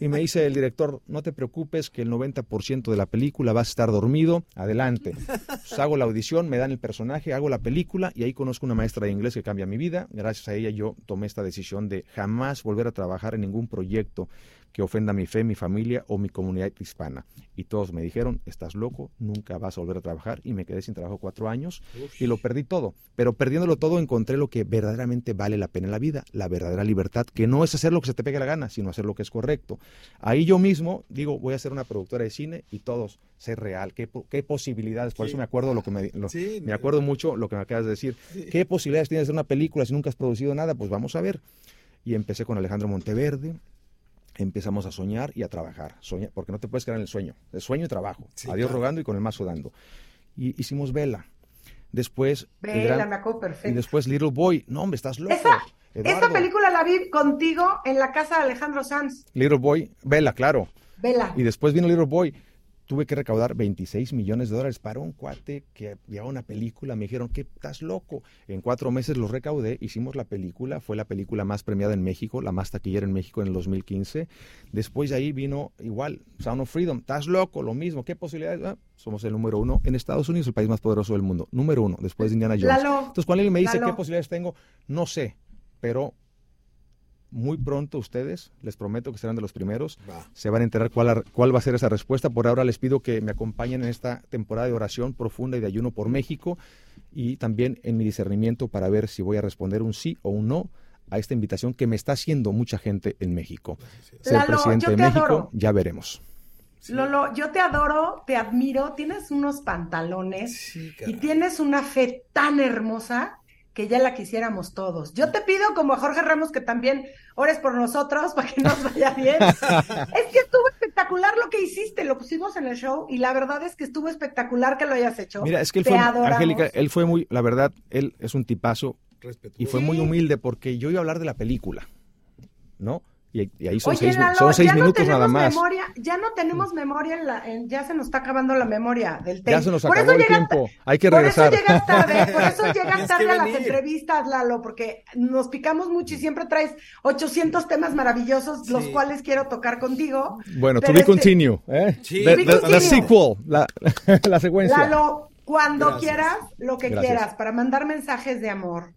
Y me dice el director, no te preocupes que el 90% de la película vas a estar dormido, adelante. Pues hago la audición, me dan el personaje, hago la película y ahí conozco una maestra de inglés que cambia mi vida. Gracias a ella yo tomé esta decisión de jamás volver a trabajar en ningún proyecto que ofenda mi fe, mi familia o mi comunidad hispana. Y todos me dijeron, estás loco, nunca vas a volver a trabajar. Y me quedé sin trabajo cuatro años y lo perdí todo. Pero perdiéndolo todo encontré lo que verdaderamente vale la pena en la vida, la verdadera libertad, que no es hacer lo que se te pegue la gana, sino hacer lo que es correcto. Ahí yo mismo digo, voy a ser una productora de cine y todos, ser real, qué, qué posibilidades. Por eso me acuerdo lo que me, me acuerdo mucho lo que me acabas de decir. ¿Qué posibilidades tienes de hacer una película si nunca has producido nada? Pues vamos a ver. Y empecé con Alejandro Monteverde, empezamos a soñar y a trabajar. Soñar, porque no te puedes quedar en el sueño. El sueño y trabajo. a Dios rogando y con el mazo dando. Y hicimos Vela. Después. Vela, me acuerdo perfecto. Y después Little Boy. No, hombre, estás loco. Esta, película la vi contigo en la casa de Alejandro Sanz. Little Boy, Vela, claro. Vela. Y después vino Little Boy tuve que recaudar 26 millones de dólares para un cuate que había una película. Me dijeron que estás loco. En cuatro meses lo recaudé, hicimos la película, fue la película más premiada en México, la más taquillera en México en el 2015. Después de ahí vino igual, Sound of Freedom, estás loco, lo mismo. ¿Qué posibilidades? Ah, somos el número uno en Estados Unidos, el país más poderoso del mundo. Número uno, después de Indiana Jones. Entonces, cuando él me dice qué posibilidades tengo, no sé, pero muy pronto ustedes, les prometo que serán de los primeros, se van a enterar cuál, cuál va a ser esa respuesta. Por ahora les pido que me acompañen en esta temporada de oración profunda y de ayuno por México y también en mi discernimiento para ver si voy a responder un sí o un no a esta invitación que me está haciendo mucha gente en México. Ser presidente de México, ya veremos. Lolo, yo te adoro, te admiro, tienes unos pantalones y tienes una fe tan hermosa que ya la quisiéramos todos. Yo te pido, como a Jorge Ramos, que también ores por nosotros para que nos vaya bien. es que estuvo espectacular lo que hiciste, lo pusimos en el show y la verdad es que estuvo espectacular que lo hayas hecho. Mira, es que él fue, Angélica, él fue muy, la verdad, él es un tipazo y fue muy humilde porque yo iba a hablar de la película, ¿no? Y, ahí son seis, minutos nada más. ya no tenemos memoria, en la, ya se nos está acabando la memoria del tema. Ya se nos acabó el tiempo, hay que regresar. Por eso llegas tarde, por eso llegas tarde a las entrevistas, Lalo, porque nos picamos mucho y siempre traes 800 temas maravillosos, los cuales quiero tocar contigo. Bueno, to be continue, ¿eh? Sí. The, sequel, la, la, secuencia. Lalo, cuando quieras, lo que quieras, para mandar mensajes de amor,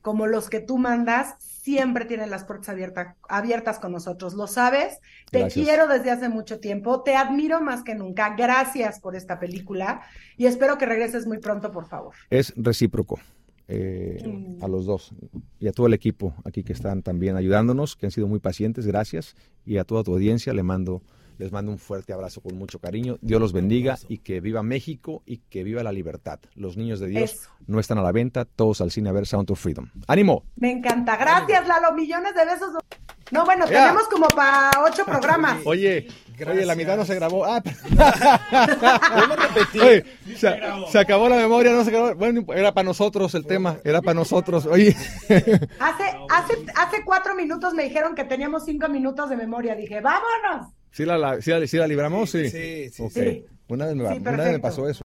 como los que tú mandas, siempre tienen las puertas abiertas, abiertas con nosotros. Lo sabes, te quiero desde hace mucho tiempo, te admiro más que nunca. Gracias por esta película y espero que regreses muy pronto, por favor. Es recíproco. Eh, a los dos y a todo el equipo aquí que están también ayudándonos, que han sido muy pacientes, gracias. Y a toda tu audiencia le mando les mando un fuerte abrazo con mucho cariño. Dios los bendiga y que viva México y que viva la libertad. Los niños de Dios no están a la venta, todos al cine a ver Sound of Freedom. ¡Ánimo! Me encanta. Gracias, Lalo. Millones de besos. No, bueno, tenemos como para ocho programas. Oye, oye, la mitad no se grabó. Ah, se, acabó la memoria, no se grabó. Bueno, era para nosotros el tema, era para nosotros. Oye. Hace, hace, hace cuatro minutos me dijeron que teníamos cinco minutos de memoria. Dije, vámonos. ¿Sí la, la, sí la, libramos? Sí. Sí, sí, Una vez me pasó eso.